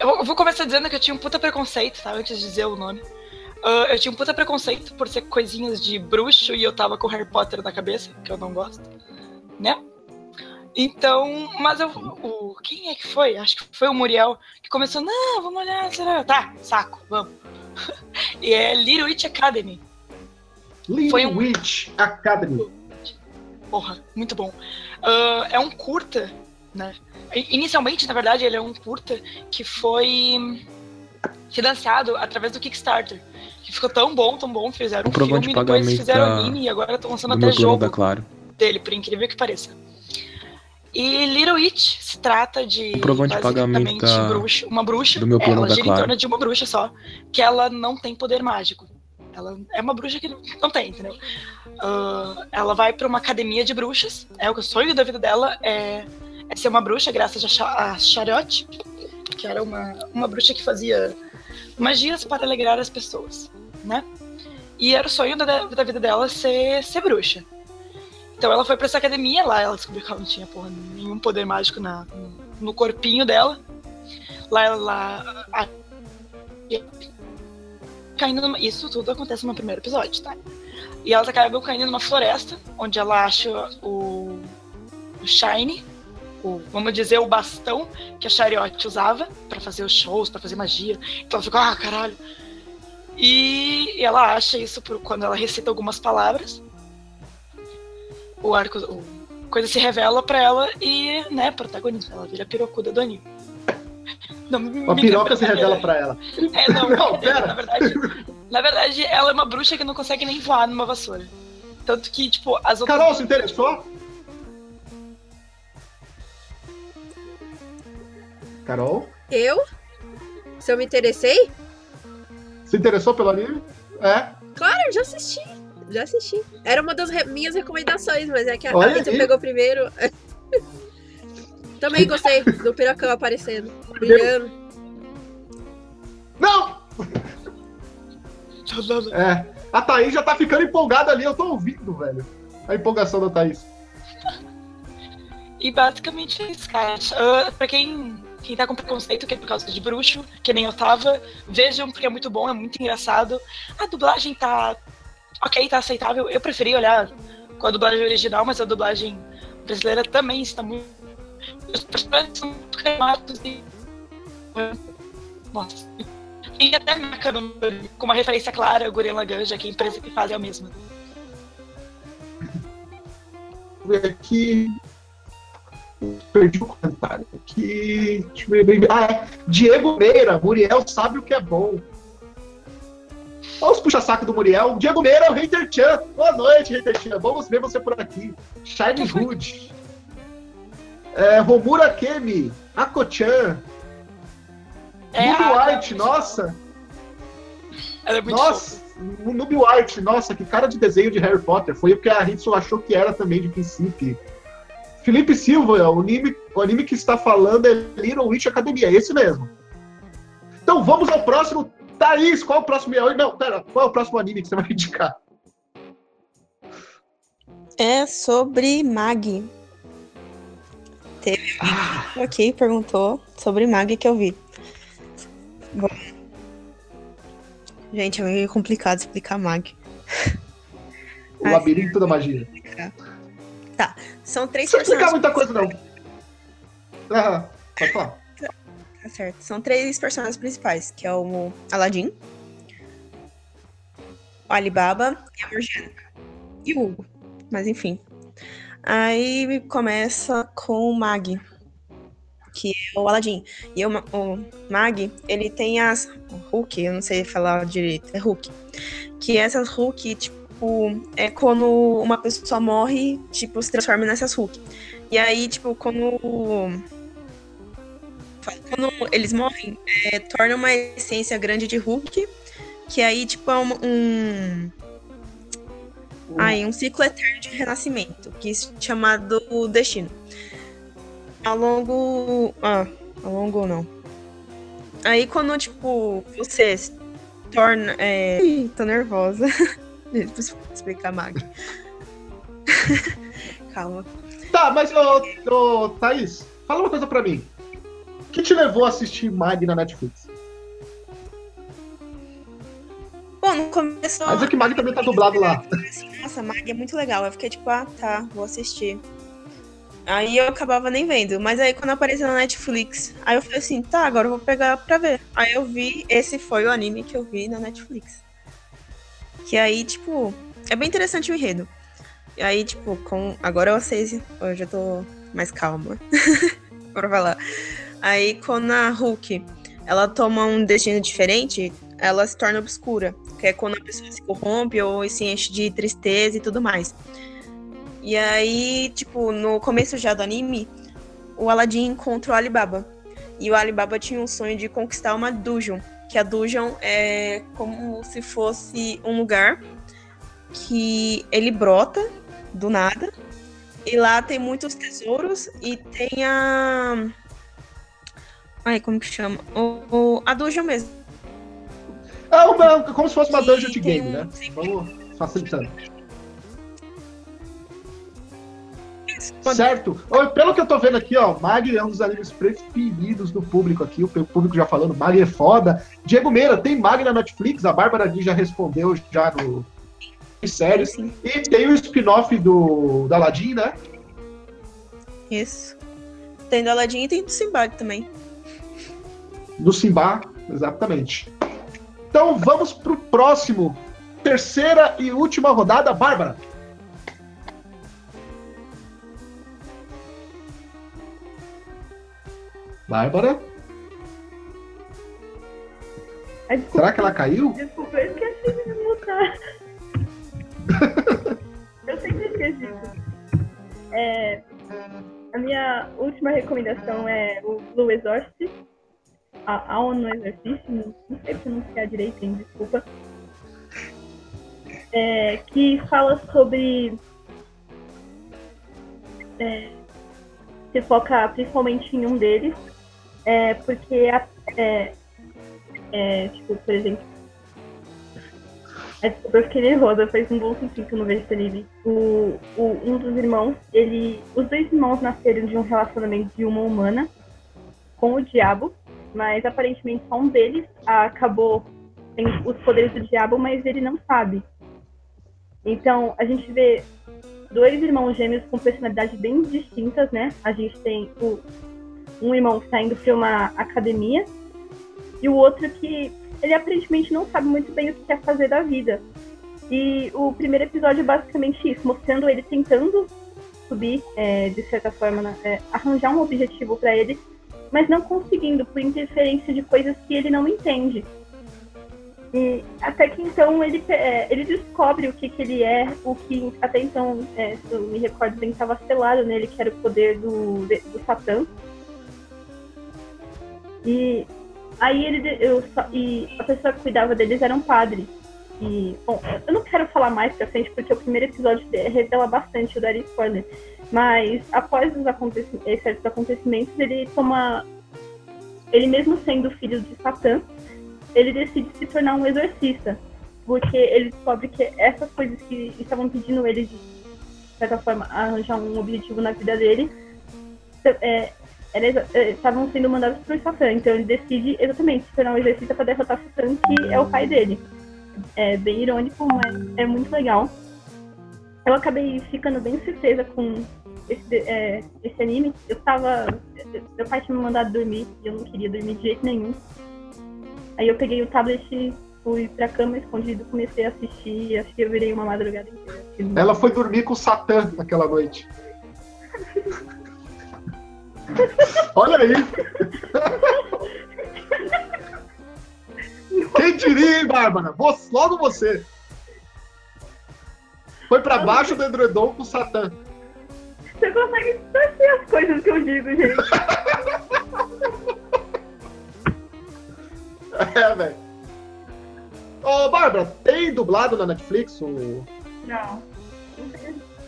Eu vou- eu vou começar dizendo que eu tinha um puta preconceito, tá? Antes de dizer o nome. Ah, eu tinha um puta preconceito por ser coisinhas de bruxo e eu tava com Harry Potter na cabeça, que eu não gosto, né? Então, mas eu. O, quem é que foi? Acho que foi o Muriel que começou, não, vamos olhar, será? Tá, saco, vamos. e é Little Witch Academy. Little Foi um- Witch Academy. Porra, muito bom. Ah, é um curta, né? Inicialmente, na verdade, ele é um curta que foi financiado através do Kickstarter. Que ficou tão bom, tão bom, fizeram um filme, de depois fizeram da- anime e agora estão lançando do até jogo Claro. dele, por incrível que pareça. E Little Witch se trata de pagamento basicamente da- bruxa, uma bruxa, do meu plano ela da gira em Claro. torno de uma bruxa só, que ela não tem poder mágico. Ela é uma bruxa que não, tem, entendeu? Ah, ela vai pra uma academia de bruxas. É o sonho da vida dela é, é ser uma bruxa, graças a, Cha- a Chariote, que era uma, uma bruxa que fazia magias para alegrar as pessoas, né? E era o sonho da, da vida dela ser, ser bruxa. Então ela foi pra essa academia lá, ela descobriu que ela não tinha porra, nenhum poder mágico na, no corpinho dela. Lá ela. a- caindo numa, Isso tudo acontece no primeiro episódio, tá? E elas acabam caindo numa floresta, onde ela acha o, o Shine, o, vamos dizer, o bastão que a Chariote usava pra fazer os shows, pra fazer magia. Então ela fica, ah, caralho. E, ela acha isso por, quando ela recita algumas palavras. O arco, o, coisa se revela pra ela e, né, protagonista. Ela vira a pirocuda do anime. Não, Uma piroca se revela pra ela. É, não, Não, pera. na verdade, na verdade, ela é uma bruxa que não consegue nem voar numa vassoura. Tanto que, tipo, as outras. Carol, se interessou? Carol? Eu? Se eu me interessei? Se interessou pelo anime? É. Claro, eu já assisti. Já assisti. Era uma das re- minhas recomendações, mas é que a Olha aí. pegou primeiro. Também gostei do piracão aparecendo, brilhando. Não! É. A Thaís já tá ficando empolgada ali, eu tô ouvindo, velho. A empolgação da Thaís. E basicamente é isso, cara. Uh, pra quem, quem tá com preconceito, que é por causa de bruxo, que nem eu tava, vejam porque é muito bom, é muito engraçado. A dublagem tá. Ok, tá aceitável. Eu preferi olhar com a dublagem original, mas a dublagem brasileira também está muito. Os personagens são muito cremados e. Nossa. E até marca com uma referência clara, o Gurren Ganja, que a empresa que faz é a mesma. Aqui. Perdi o comentário. Aqui. Ah, é. Diego Meira, Muriel sabe o que é bom. Olha os puxa-saco do Muriel. Diego Meira, o Hater Chan. Boa noite, Hater Chan. Vamos ver você por aqui. Shine Hood. É, Romura Kemi. Ako-chan. É Noob White, nossa. Ela é muito Nossa, Noob White, nossa, que cara de desenho de Harry Potter. Foi o que a Hitsu achou que era também de princípio. Felipe Silva, o anime, o anime que está falando é Little Witch Academia, é esse mesmo. Então vamos ao próximo. Thaís, qual é o próximo. Não, pera, qual é o próximo anime que você vai indicar? É sobre Mag. Teve ah. aqui, perguntou sobre Mag que eu vi. Bom. Gente, é meio complicado explicar Mag. O labirinto da magia. Tá, são três precisa explicar muita coisa, não. Ah, pode falar. Tá certo. São três personagens principais, que é o Aladdin, o Alibaba e a Morgana. E o Hugo. Mas enfim. Aí começa com o Mag, que é o Aladdin. E o, o Mag, ele tem as Hulk, eu não sei falar direito, é Hulk. Que essas Hulk, tipo, é quando uma pessoa morre, tipo, se transforma nessas Hulk. E aí, tipo, quando quando eles morrem, é, torna uma essência grande de Hulk, que aí, tipo, é um, um Aí, um ciclo eterno de renascimento, que é chamado Destino. Ao longo. Ah, ao longo não. Aí quando, tipo, você se torna. É... Ih, tô nervosa. Deixa eu explicar Mag. Calma. Tá, mas, ô, ô, Thaís, fala uma coisa pra mim. O que te levou a assistir Mag na Netflix? Bom, no começo. Mas é que Mag também tá dublado lá. Nossa, Mag é muito legal. Eu fiquei tipo, ah, tá, vou assistir. Aí eu acabava nem vendo. Mas aí quando apareceu na Netflix, aí eu falei assim, tá, agora eu vou pegar pra ver. Aí eu vi, esse foi o anime que eu vi na Netflix. Que aí, tipo, é bem interessante o enredo. E aí, tipo, com. Agora eu sei, eu já tô mais calma. Bora falar. Aí quando a Hulk ela toma um destino diferente, ela se torna obscura que é quando a pessoa se corrompe ou se enche de tristeza e tudo mais. E aí, tipo, no começo já do anime, o Aladdin encontra o Alibaba. E o Alibaba tinha um sonho de conquistar uma dungeon, que a dungeon é como se fosse um lugar que ele brota do nada. E lá tem muitos tesouros e tem a. Ai, como que chama? O, o, a dungeon mesmo é uma, como se fosse uma dungeon de game, né? Vamos facilitando. Certo. Pelo que eu tô vendo aqui, ó, Mag é um dos animes preferidos do público aqui. O público já falando, Mag é foda. Diego Meira, tem Mag na Netflix? A Bárbara Gui já respondeu já no série. E tem o spin-off do da Aladdin, né? Isso. Tem do Aladdin e tem do Simba também. Do Simba, exatamente. Então vamos pro próximo. Terceira e última rodada, Bárbara. Bárbara? Ai, Será que ela caiu? Desculpa, eu esqueci de mutar. eu sempre esqueci É, a minha última recomendação é o Blue Exorcist a, a ONU Exercício, não, não sei pronunciar direito, hein, desculpa, é, que fala sobre é, se foca principalmente em um deles, é, porque é, é, tipo, por exemplo, é, eu fiquei nervosa, faz um bom tempinho que eu não vejo esse. O, o, um dos irmãos, ele. Os dois irmãos nasceram de um relacionamento de uma humana com o diabo, mas aparentemente só um deles acabou tendo os poderes do diabo, mas ele não sabe. Então, a gente vê dois irmãos gêmeos com personalidades bem distintas, né? A gente tem o, um irmão que está indo para uma academia e o outro que ele aparentemente não sabe muito bem o que quer fazer da vida. E o primeiro episódio é basicamente isso, mostrando ele tentando subir, é, de certa forma, né, é, arranjar um objetivo para ele, mas não conseguindo por interferência de coisas que ele não entende. E até que então ele, é, ele descobre o que, que ele é, o que até então, é, se eu me recordo bem, estava selado nele, que era o poder do, do Satã. E aí ele eu, e a pessoa que cuidava deles era um padre. E, bom, eu não quero falar mais pra frente, porque o primeiro episódio revela bastante, eu daria spoiler. Mas após os acontecimentos, certos acontecimentos, ele toma. Ele mesmo sendo filho de Satã, ele decide se tornar um exorcista. Porque ele descobre que essas coisas que estavam pedindo ele de, de certa forma, arranjar um objetivo na vida dele, é, é, estavam sendo mandados por Satã. Então ele decide exatamente se tornar um exorcista para derrotar Satã, que é o pai dele. É bem irônico, mas é muito legal. Eu acabei ficando bem surpresa com esse, é, esse anime. Eu tava. Meu pai tinha me mandado dormir e eu não queria dormir de jeito nenhum. Aí eu peguei o tablet, fui pra cama escondido, comecei a assistir, acho que eu virei uma madrugada inteira. Ela foi dormir com o Satã naquela noite. Olha aí! Quem diria, hein, Bárbara? Você, logo você. Foi pra baixo do edredom com o Satã. Você consegue torcer as coisas que eu digo, gente. É, velho. Ô, Bárbara, tem dublado na Netflix? O... Não.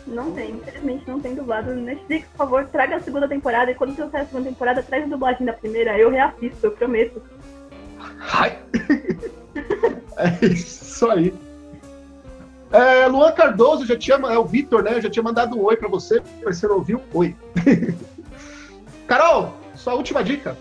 Não tem, infelizmente não tem dublado no Netflix. Por favor, traga a segunda temporada. E quando trouxer a segunda temporada, traz a dublagem da primeira. Eu reassisto, eu prometo. Ai. é isso aí. É, Luan Cardoso já tinha. É o Vitor, né? Já tinha mandado um oi pra você. Você não ouviu? Oi. Carol, sua última dica.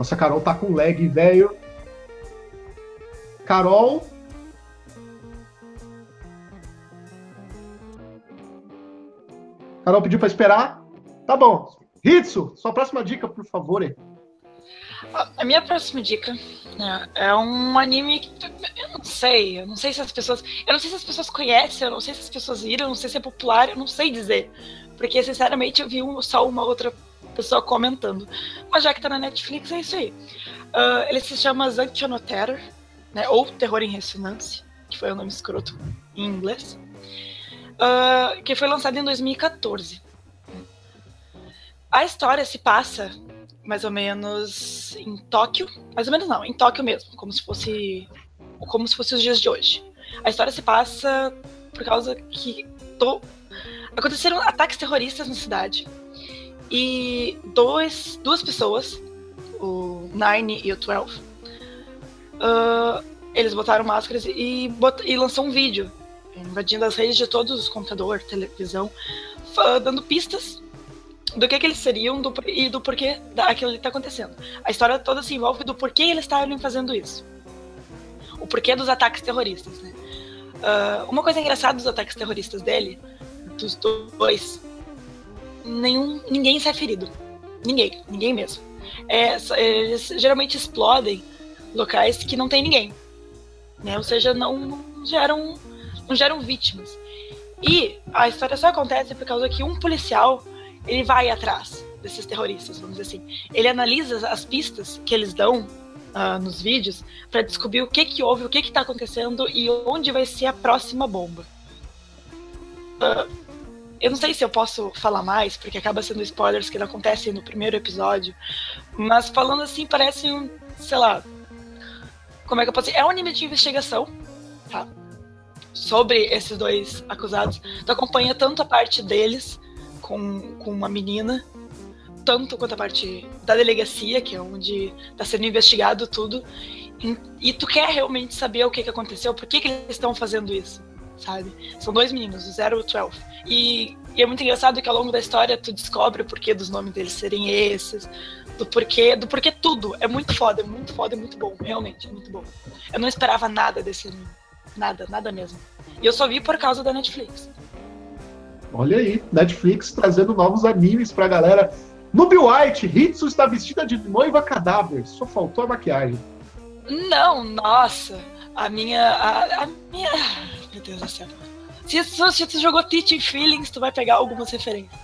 Nossa, Carol tá com lag, velho. Carol. Carol pediu para esperar. Tá bom. Hitsu, sua próxima dica, por favor. Aí. A minha próxima dica né, é um anime que eu não sei, eu não sei se as pessoas, eu não sei se as pessoas conhecem, eu não sei se as pessoas viram, eu não sei se é popular, eu não sei dizer, porque sinceramente eu vi um, só uma outra pessoa comentando. Mas já que tá na Netflix, é isso aí. Uh, ele se chama Zanctional Terror, né? Ou Terror em Ressonância, que foi o nome escroto em inglês. Uh, que foi lançado em 2014. A história se passa mais ou menos em Tóquio, mais ou menos não, em Tóquio mesmo, como se fosse como se fosse os dias de hoje. A história se passa por causa que tô... aconteceram ataques terroristas na cidade e dois, duas pessoas, o Nine e o Twelve, uh, eles botaram máscaras e, bot e lançou um vídeo invadindo as redes de todos os computadores, televisão, dando pistas do que, que eles seriam do, e do porquê daquilo que está acontecendo. A história toda se envolve do porquê eles estavam fazendo isso. O porquê dos ataques terroristas, né? Uh, uma coisa engraçada dos ataques terroristas dele, dos dois, nenhum, ninguém sai ferido. Ninguém, ninguém mesmo. É, eles geralmente explodem locais que não tem ninguém. Né? Ou seja, não, geram, não geram vítimas. E a história só acontece por causa que um policial ele vai atrás desses terroristas, vamos dizer assim. Ele analisa as pistas que eles dão uh, nos vídeos para descobrir o que que houve, o que que está acontecendo e onde vai ser a próxima bomba. Uh, eu não sei se eu posso falar mais, porque acaba sendo spoilers que não acontecem no primeiro episódio. Mas falando assim, parece um, sei lá, Como é que eu posso dizer? É um anime de investigação, tá? Sobre esses dois acusados. Tu acompanha tanto a parte deles com, com uma menina, tanto quanto a parte da delegacia, que é onde tá sendo investigado tudo. E, e tu quer realmente saber o que, que aconteceu, por que, que eles estão fazendo isso, sabe? São dois meninos, o Zero e o Twelve. E, é muito engraçado que ao longo da história tu descobre o porquê dos nomes deles serem esses, do porquê, do porquê tudo. É muito foda, é muito foda, é muito bom, realmente, é muito bom. Eu não esperava nada desse anime. Nada, nada mesmo. E eu só vi por causa da Netflix. Olha aí, Netflix trazendo novos animes pra galera. Noob White, Hitsu está vestida de noiva cadáver. Só faltou a maquiagem. Não, nossa. A minha. A, a minha. Meu Deus do céu. Se, se tu jogou Teaching Feelings, tu vai pegar algumas referências.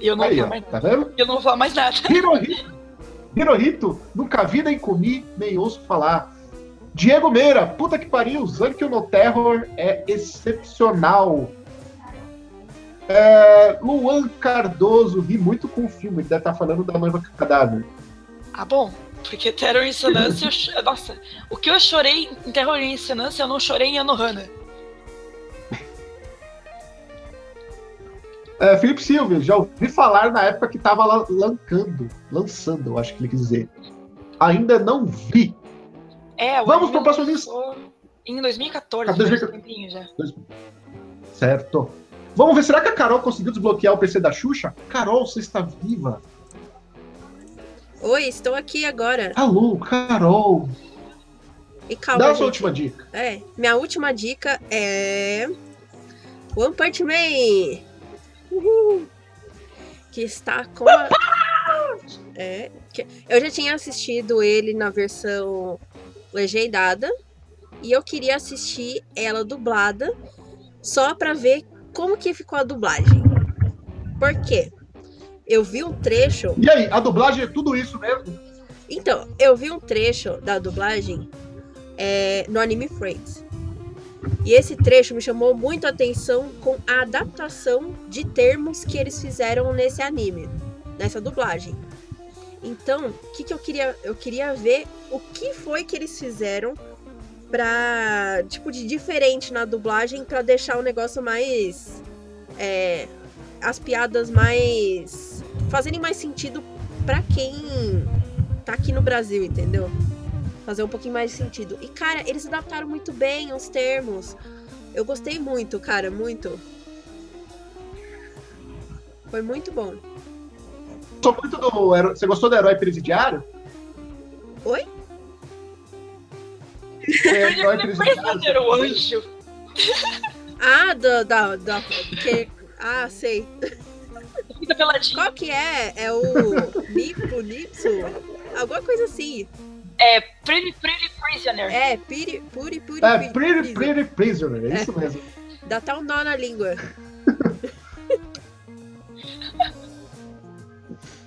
E eu não Aí, vou ó, mais tá nada. vendo? Eu não vou falar mais nada. Hirohito, Hirohito, nunca vi nem comi, nem ouço falar. Diego Meira, puta que pariu, Zankyo no Terror é excepcional. É, Luan Cardoso, ri muito com o filme, ele deve estar falando da noiva cadáver. Ah, bom. Porque Terror Insonância, eu nossa, o que eu chorei em Terror Insonância, eu não chorei em Anohana. É, Felipe Silva, já ouvi falar na época que tava lá lancando, lançando, eu acho que ele quis dizer. Ainda não vi. É, o Vamos pro próximo lançou Em 2014, Ah, faz 2014. um tempinho já. Certo. Vamos ver, será que a Carol conseguiu desbloquear o PC da Xuxa? Carol, você está viva? Oi, estou aqui agora. Alô, Carol. E calma, Dá a sua última dica. É, minha última dica é One Punch Man. Uhul. Que está com a... É, que- eu já tinha assistido ele na versão legendada e eu queria assistir ela dublada só pra ver como que ficou a dublagem. Por quê? Eu vi um trecho E aí, a dublagem é tudo isso mesmo? então, eu vi um trecho da dublagem é, no anime Friends. E esse trecho me chamou muito a atenção com a adaptação de termos que eles fizeram nesse anime, nessa dublagem. Então, o que, que eu queria? Eu queria ver o que foi que eles fizeram pra, tipo, de diferente na dublagem pra deixar o negócio mais. é, as piadas mais. Fazerem mais sentido pra quem tá aqui no Brasil, entendeu? Fazer um pouquinho mais de sentido. E, cara, eles adaptaram muito bem os termos. Eu gostei muito, cara, muito. Foi muito bom. Sou muito do. Você gostou do herói presidiário? Oi? É, herói presidiário. O anjo. Ah, da. da, da que, ah, sei. Fica peladinho. Qual que é? É o Nipo, Nipso? Alguma coisa assim. É Pretty Pretty Prisoner. É, piri, puri, puri, É, Pretty. Pretty Prisoner, é isso mesmo. Dá até um nó na língua.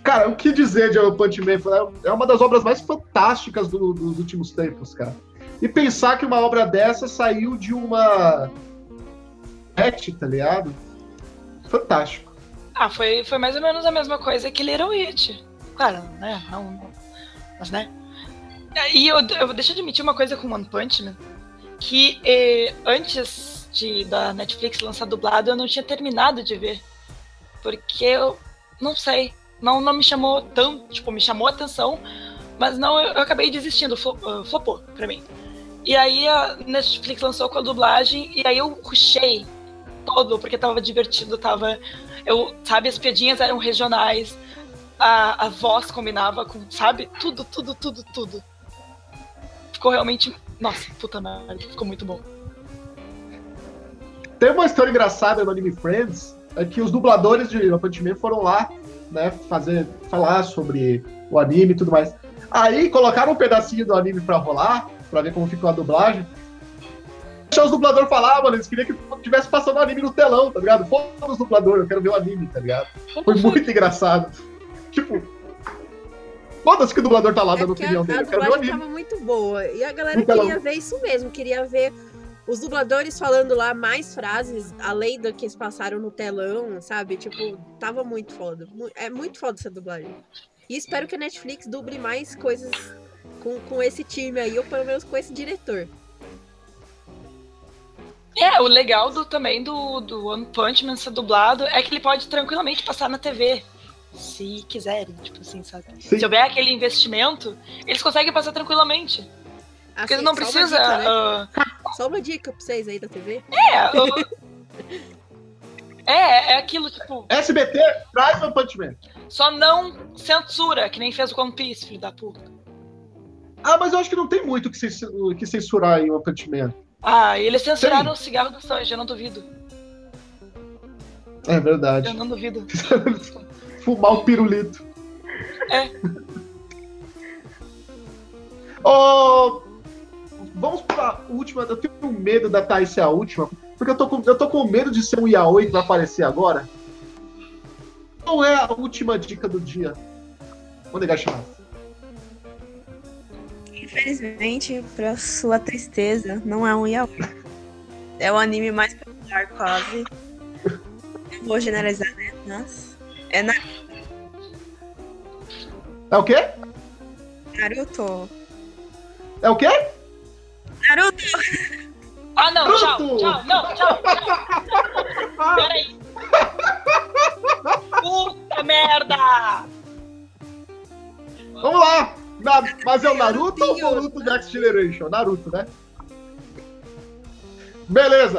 Cara, o que dizer de One Punch Man? É uma das obras mais fantásticas do- dos últimos tempos, cara. E pensar que uma obra dessa saiu de uma. Hatch, tá ligado? Fantástico. Ah, foi, foi mais ou menos a mesma coisa que Little It. Claro, né? Não, não- mas né? E eu, eu deixa eu admitir uma coisa com One Punch Man. Que eh, antes de, da Netflix lançar dublado, eu não tinha terminado de ver. Porque eu não sei. Não, não me chamou tão. Tipo, me chamou a atenção. Mas não, eu, eu acabei desistindo. Ah, flopou pra mim. E aí a Netflix lançou com a dublagem. E aí eu rushei todo, porque tava divertido, tava. Eu, sabe, as piadinhas eram regionais, a, a voz combinava com, sabe, tudo, tudo, tudo, tudo. Ficou realmente. Nossa, puta merda, ficou muito bom. Tem uma história engraçada no anime Friends, é que os dubladores de Man foram lá, né, fazer, falar sobre o anime e tudo mais. Aí colocaram um pedacinho do anime pra rolar, pra ver como ficou a dublagem. Deixar os dubladores falar, mano, eles queriam que tivesse passando o anime no telão, tá ligado? Foda os dubladores, eu quero ver o anime, tá ligado? Foi muito engraçado. Tipo, foda-se que o dublador tá lá É dando a, opinião a dele, eu quero ver o dublagem anime. tava muito boa. E a galera Então- queria ver isso mesmo. Queria ver os dubladores falando lá mais frases, além do que eles passaram no telão, sabe? Tipo, tava muito foda. É muito foda essa dublagem. E espero que a Netflix duble mais coisas com, com esse time aí, ou pelo menos com esse diretor. É, o legal do, também do, do One Punch Man ser dublado é que ele pode tranquilamente passar na TV. Se quiserem, tipo assim, sabe? Sim. Se houver aquele investimento, eles conseguem passar tranquilamente. Porque Assim, não só uma precisa. dica, né? ah, Só uma dica pra vocês aí da TV. é, é, é aquilo, tipo, SBT, traz o Punch Man. só não censura, que nem fez o One Piece, filho da puta. Ah, mas eu acho que não tem muito que que censurar em One Punch Man. Ah, eles censuraram o cigarro do Sanji, eu não duvido. É Eu verdade. não duvido. Fumar o pirulito. É. Ô, vamos pra última. Eu tenho medo da Thaís ser a última, porque eu tô com, eu tô com medo de ser um Yaoi que vai aparecer agora. Qual é a última dica do dia? Vou negar chamar. Infelizmente, pra sua tristeza, não é um yaoi. É o anime mais popular, quase. Não vou generalizar, né? Mas é Na- É o quê? Naruto. É o quê? Naruto! Ah, não, tchau, Pronto! tchau, não, tchau, tchau. Peraí. Puta merda! Vamos lá! Na- mas é o Naruto ou o. Naruto Next Generation? Naruto, né? Beleza.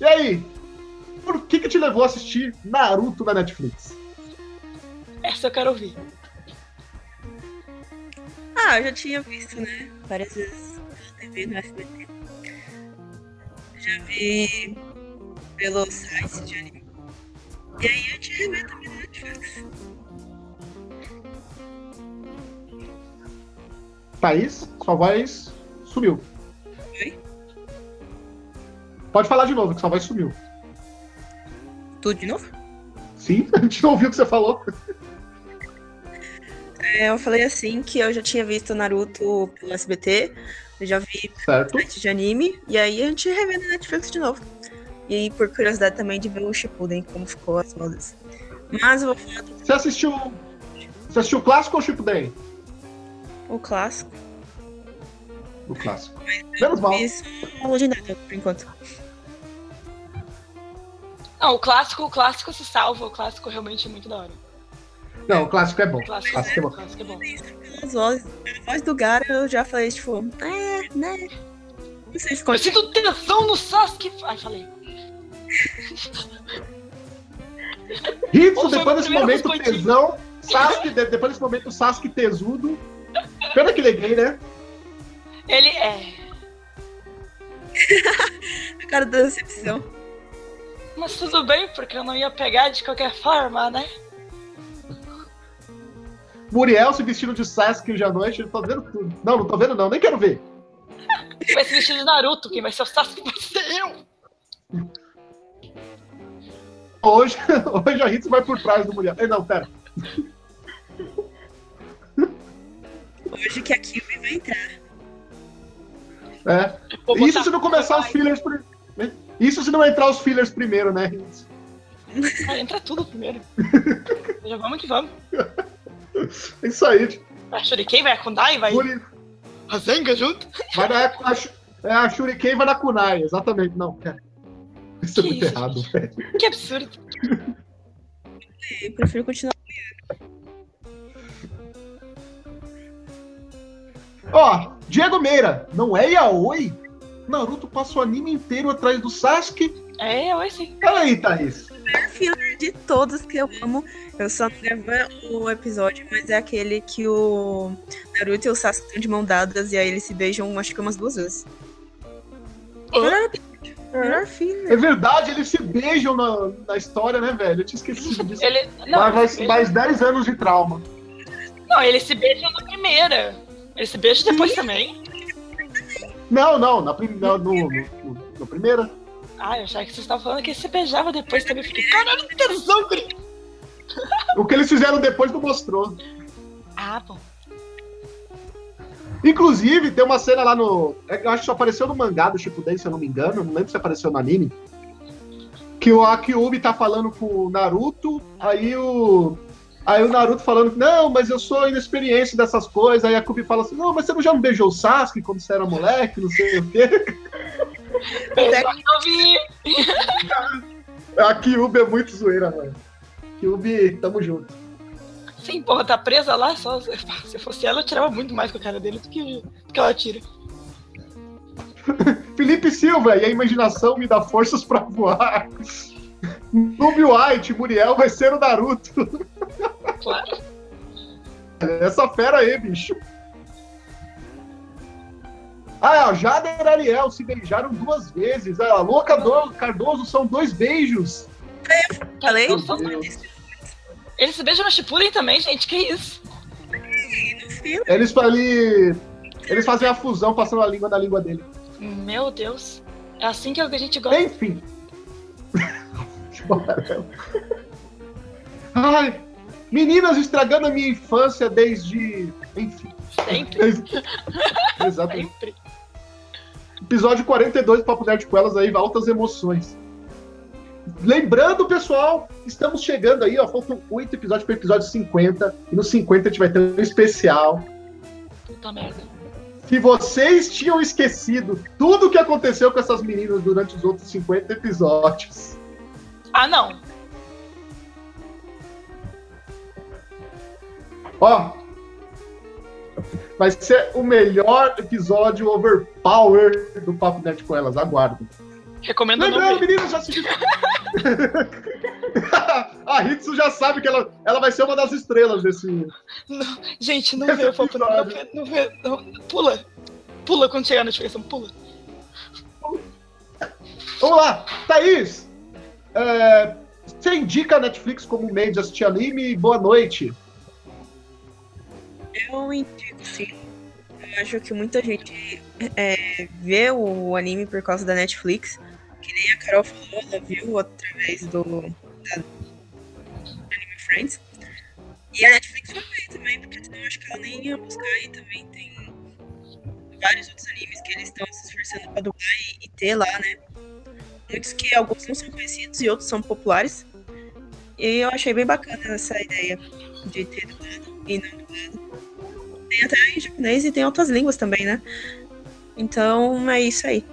E aí? Por que que te levou a assistir Naruto na Netflix? Essa eu quero ouvir. Ah, eu já tinha visto, né? Várias vezes na TV, no SBT. Já vi pelo site de anime. E aí eu tinha rever também no Netflix. Thaís, sua voz sumiu. Oi? Pode falar de novo, que sua voz sumiu. Tudo de novo? Sim, a gente não ouviu o que você falou. É, eu falei assim que eu já tinha visto Naruto pelo SBT. Eu já vi Certo. site de anime. E aí a gente revê na Netflix de novo. E aí, por curiosidade também de ver o Shippuden, como ficou as rodas. Mas eu vou falar do Você assistiu. Você assistiu o clássico ou o Shippuden? O clássico. O clássico. Menos mal. Isso não de nada, por enquanto. Não, o clássico, o clássico se salva, o clássico realmente é muito da hora. Não, o clássico é bom. O clássico, Clássico é bom. o clássico é bom. Pelas vozes, a voz do Gara eu já falei, tipo, é, né? Não sei se Eu sinto tensão no Sasuke. Ai, falei. Foi depois desse momento tesão. Sasuke, de- depois desse momento Sasuke tesudo. Pena que ele é gay, né? Ele é. a cara da decepção. Mas tudo bem, porque eu não ia pegar de qualquer forma, né? Muriel se vestindo de Sasuke hoje à noite, eu tô vendo tudo. Não, não tô vendo não, nem quero ver. Vai se vestir de Naruto, quem vai ser o Sasuke vai ser eu. Hoje, hoje a Hitsu vai por trás do Muriel. Eh, Não, pera. Hoje que a Kyuubi vai entrar. É. Isso se não começar os fillers. pri- né? Isso se não entrar os fillers primeiro, né? Ah, entra tudo primeiro. Já vamos que vamos. É isso aí. A Shuriken vai a Kundai, vai Muri- a Zenga junto. Vai na, a, Shu- é, a Shuriken vai na Kunai, exatamente. Não, cara. Isso é Que muito isso, errado, velho. Que absurdo. Eu prefiro continuar. Ó, Diego Meira, não é Yaoi? Naruto passa o anime inteiro atrás do Sasuke. É, eu sim. Peraí, Thaís. filler de todos que eu amo. Eu só não gravei o episódio, mas é aquele que o Naruto e o Sasuke estão de mão dadas e aí eles se beijam, acho que umas duas vezes. Melhor, melhor filler. É verdade, eles se beijam na, na história, né, velho? Eu tinha esquecido disso. Ele. Não, Mas ele- mais 10 anos de trauma. não, eles se beijam na primeira. Eles se beijam depois também. Não, não, na, prim- na, no, no, no- na primeira. Ah, eu achava que vocês estavam falando que eles se beijavam depois também. Fiquei, caralho, que tesão, guri. O que eles fizeram depois não mostrou. Ah, bom. Inclusive, tem uma cena lá no. é, Eu acho que só apareceu no mangá do Shippuden, se eu não me engano. Não lembro se apareceu no anime. Que o Akiubi tá falando com o Naruto, aí o. Aí o Naruto falando, não, mas eu sou inexperiente dessas coisas. Aí a Kubi fala assim, não, mas você não já não beijou o Sasuke quando você era moleque, não sei o quê. Vi. A Kyubi é muito zoeira, mano. Kyubi, tamo junto. Sim, porra, tá presa lá só. Se fosse ela, eu tirava muito mais com a cara dele do que, do que ela tira. Felipe Silva, e a imaginação me dá forças pra voar. Nubio White, Muriel vai ser o Naruto. Claro. Essa fera aí, bicho. Ah, ó, Jader e Ariel se beijaram duas vezes. Ah, Lua Cardoso, Cardoso são dois beijos. Falei? São dois. Eles se beijam no Shippuden também, gente. Que isso? Eles, ali, eles fazem a fusão passando a língua na língua dele. Meu Deus. É assim que a gente gosta. Enfim. Ai, meninas estragando a minha infância desde. Enfim. Sempre. Exatamente. Sempre. Episódio 42 do Papo Nerd com elas aí, altas emoções. Lembrando, pessoal, estamos chegando aí, ó. Faltam oito episódios para o episódio 50. E no 50 a gente vai ter um especial. Puta merda. Se vocês tinham esquecido tudo o que aconteceu com essas meninas durante os outros 50 episódios. Ah, não. Ó. Vai ser o melhor episódio overpower do Papo Nerd com elas. Aguardem. Recomendo não ver. meninos, já se A Hitsu já sabe que ela, ela vai ser uma das estrelas desse. Não, gente, não vê, por favor. Não não vê. não- Pula. Pula quando chegar a notificação. Pula. Vamos lá, Thaís! É, você indica a Netflix como meio de assistir anime? Boa noite. Eu indico, sim. Eu acho que muita gente é, vê o anime por causa da Netflix. Que nem a Carol falou, ela viu através do da, Anime Friends. E a Netflix foi ver também, porque senão acho que ela nem ia buscar. E também tem vários outros animes que eles estão se esforçando pra dublar e, e ter lá, né? Muitos que alguns não são conhecidos e outros são populares. E eu achei bem bacana essa ideia de ter dublado e não dublado. Tem até em japonês e tem outras línguas também, né? Então é isso aí.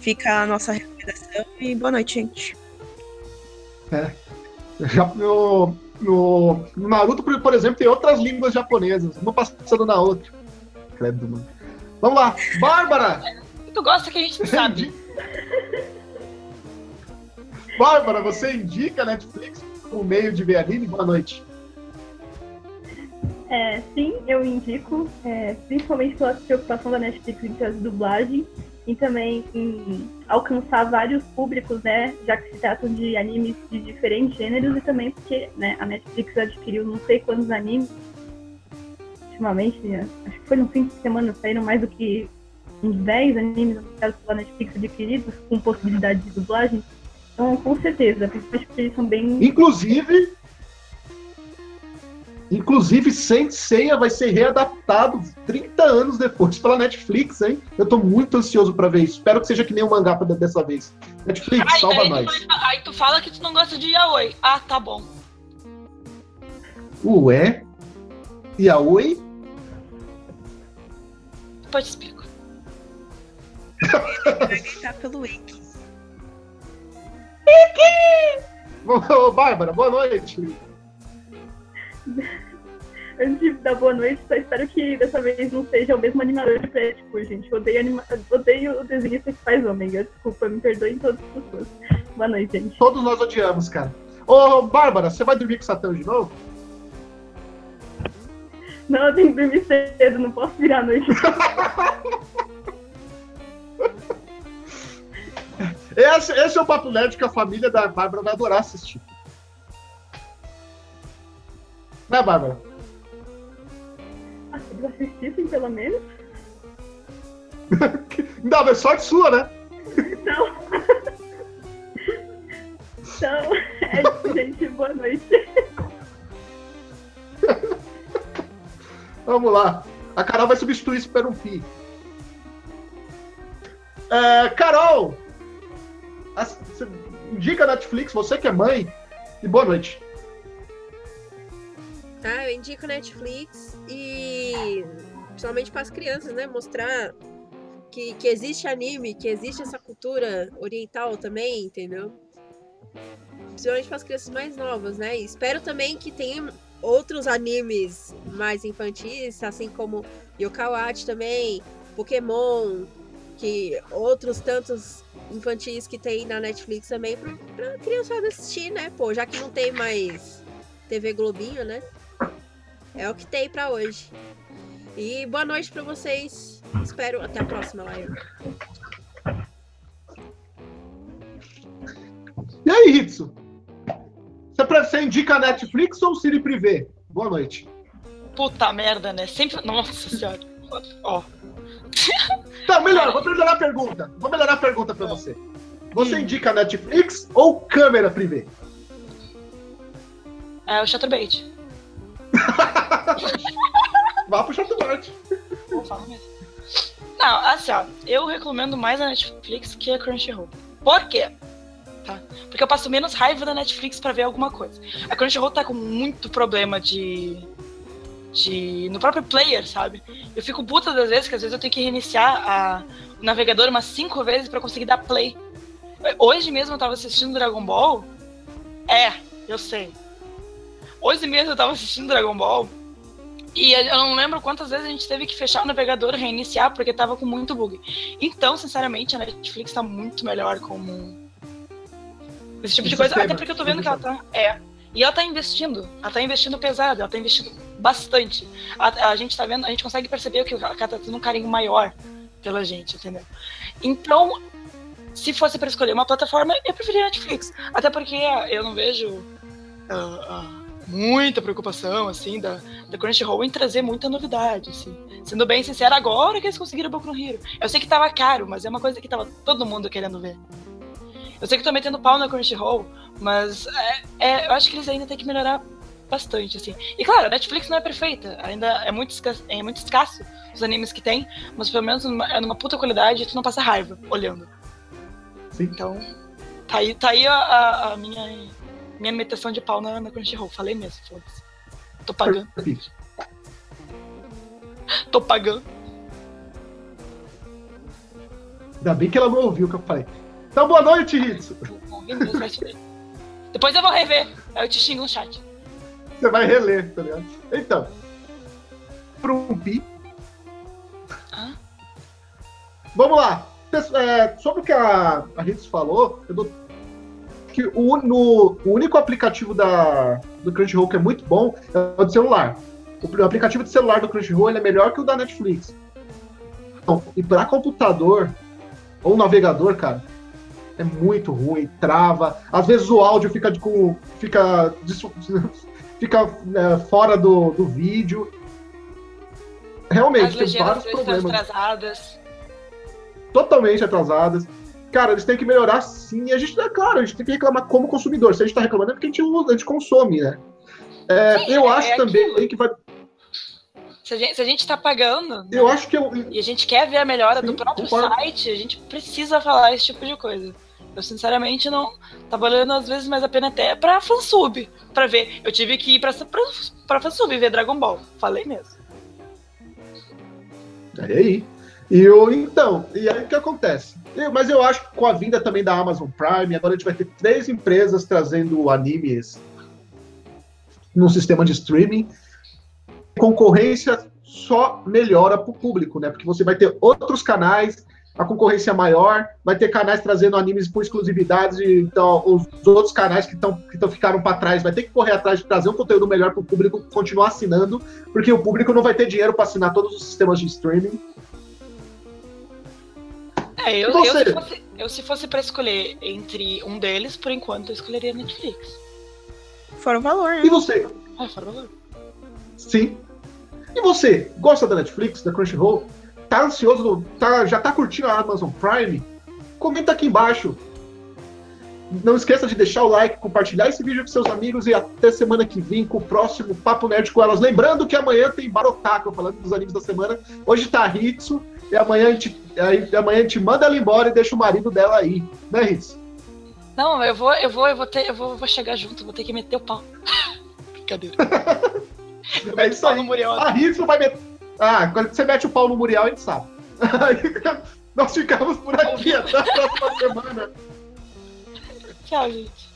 Fica a nossa recomendação e boa noite, gente. Já no, no, no Naruto, por, por exemplo, tem outras línguas japonesas, uma passando na outra. Credo, mano. Vamos lá, Bárbara! Tu gosta que a gente não sabe. Bárbara, você indica Netflix como meio de ver anime? Boa noite. É, sim, eu indico, é, principalmente pela preocupação da Netflix em trazer dublagem e também em alcançar vários públicos, né? Já que se trata de animes de diferentes gêneros e também porque né, a Netflix adquiriu não sei quantos animes ultimamente, né, acho que foi no fim de semana, saíram mais do que uns 10 animes anunciados pela Netflix adquiridos com possibilidade de dublagem. Então, com certeza, principalmente porque eles são bem Inclusive, inclusive Saint Seiya vai ser readaptado 30 anos depois pela Netflix, hein? Eu tô muito ansioso pra ver isso. Espero que seja que nem o mangá dessa vez. Netflix, Aí, salva aí, nós. tu, aí tu fala que tu não gosta de yaoi. Ah, tá bom. Ué? Yaoi? Depois te explico. Vai gritar pelo Wiki. Ô, Bárbara, boa noite. Antes de dar boa noite, só espero que dessa vez não seja o mesmo animador de Prético, gente. Odeio, anima... odeio o desenhista que faz Ômega. Desculpa, me perdoem todas as pessoas. Boa noite, gente. Todos nós odiamos, cara. Ô, Bárbara, você vai dormir com o Satã de novo? Não, eu tenho que dormir cedo, não posso virar à noite. Esse, esse é o Papo Nerd que a família da Bárbara vai adorar assistir. Né, Bárbara? Ah, eles assistissem, pelo menos. Não, mas sorte sua, né? Então. Então, é isso, gente. Boa noite. Vamos lá. A Carol vai substituir isso por um pi. É, Carol! Indica Netflix, você que é mãe. E boa noite. tá? Eu indico Netflix e principalmente para as crianças, né? Mostrar que, que existe anime, que existe essa cultura oriental também, entendeu? Principalmente para as crianças mais novas, né? E espero também que tenha outros animes mais infantis, assim como Yokawatch também, Pokémon, que outros tantos infantis que tem na Netflix também pra, pra criançada assistir, né? Pô, já que não tem mais TV Globinho, né? É o que tem pra hoje. E boa noite pra vocês. Espero até a próxima live. E aí, Ritsu? Você, indica Netflix ou Cine Privé? Boa noite. Puta merda, né? Sempre. Nossa senhora. Ó. Tá, melhor, vou melhorar a pergunta. Vou melhorar a pergunta pra você. Você indica Netflix ou câmera privê? É o Chatterbait. Vá pro falo mesmo. Não, assim, ó, eu recomendo mais a Netflix que a Crunchyroll. Por quê? Tá? Porque eu passo menos raiva da Netflix pra ver alguma coisa. A Crunchyroll tá com muito problema de. De. no próprio player, sabe? Eu fico puta das vezes que às vezes eu tenho que reiniciar a, o navegador umas cinco vezes pra conseguir dar play. Hoje mesmo eu tava assistindo Dragon Ball. É, eu sei. Hoje mesmo eu tava assistindo Dragon Ball. E eu não lembro quantas vezes a gente teve que fechar o navegador e reiniciar porque tava com muito bug. Então, sinceramente, a Netflix tá muito melhor como. Esse tipo de coisa. Até porque eu tô vendo que ela tá. É. E ela tá investindo. Ela tá investindo pesado, ela tá investindo bastante. A, a gente tá vendo, a gente consegue perceber que ela tá tendo um carinho maior pela gente, entendeu? Então, se fosse pra escolher uma plataforma, eu preferia Netflix. Até porque eu não vejo. ah, ah, muita preocupação, assim, da, da Crunchyroll em trazer muita novidade, assim. Sendo bem sincera, agora que eles conseguiram Boku no Hero. Eu sei que tava caro, mas é uma coisa que tava todo mundo querendo ver. Eu sei que tô metendo pau na Crunchyroll, mas é, é, eu acho que eles ainda têm que melhorar bastante, assim. E claro, a Netflix não é perfeita, ainda é muito, escasso, é muito escasso os animes que tem, mas pelo menos numa- é numa puta qualidade e tu não passa raiva olhando. Sim. Então, tá aí, tá aí a, a- a minha, minha meteção de pau na, na Crunchyroll. Falei mesmo, foda-se. Tô pagando, Perfeito. tô pagando. Ainda bem que ela não ouviu o que eu falei. Então, boa noite, Ritsu. Depois eu vou rever. Aí eu te xingo no chat. Você vai reler, tá ligado? Então, Prumpi. Hã? Vamos lá. É, sobre o que a, a Ritsu falou, eu dou que o, no- o único aplicativo da, do Crunchyroll que é muito bom é o de celular. O, aplicativo de celular do Crunchyroll é melhor que o da Netflix. Então, e para computador ou navegador, cara, é muito ruim, trava. Às vezes o áudio fica com, fica fica é, fora do, do vídeo. As Realmente, tem legendas vários problemas atrasadas. totalmente atrasadas. Cara, eles têm que melhorar sim. E a gente, é claro, a gente tem que reclamar como consumidor. Se a gente tá reclamando é porque a gente, usa, a gente consome, né? É, Sim, eu é- acho é também que vai. Se a gente, se a gente tá pagando né, Eu acho que eu, e a gente quer ver a melhora Sim, do próprio concordo. site, a gente precisa falar esse tipo de coisa. Eu, sinceramente, não. Tá valendo às vezes mais a pena até pra fansub. Pra ver. Eu tive que ir pra, pra, pra fansub ver Dragon Ball. Falei mesmo. E aí? E eu, então, e aí o que acontece? Eu- mas eu acho que com a vinda também da Amazon Prime, agora a gente vai ter três empresas trazendo animes num sistema de streaming. Concorrência só melhora para o público, né? Porque você vai ter outros canais, a concorrência é maior, vai ter canais trazendo animes por exclusividade, então os outros canais que estão que tão, ficaram para trás vai ter que correr atrás de trazer um conteúdo melhor para o público continuar assinando, porque o público não vai ter dinheiro para assinar todos os sistemas de streaming. É, eu, eu, se fosse, eu se fosse pra escolher entre um deles, por enquanto eu escolheria Netflix. Fora o valor, né? E você? Ah, fora o valor. Sim. E você? Gosta da Netflix, da Crunchyroll? Tá ansioso? Tá, já tá curtindo a Amazon Prime? Comenta aqui embaixo. Não esqueça de deixar o like, compartilhar esse vídeo com seus amigos e até semana que vem com o próximo Papo Nerd com elas. Lembrando que amanhã tem Barotaco falando dos animes da semana. Hoje tá Hitsu e amanhã a gente, aí, amanhã a gente manda ela embora e deixa o marido dela aí. Né, Hitsu? Não, eu vou, eu vou, eu vou ter, eu vou, vou chegar junto, vou ter que meter o pau. Brincadeira. É isso aí. A Rizzo vai meter. Ah, quando você mete o pau no Muriel, a gente sabe. Nós ficamos por aqui até a próxima semana. Tchau, gente.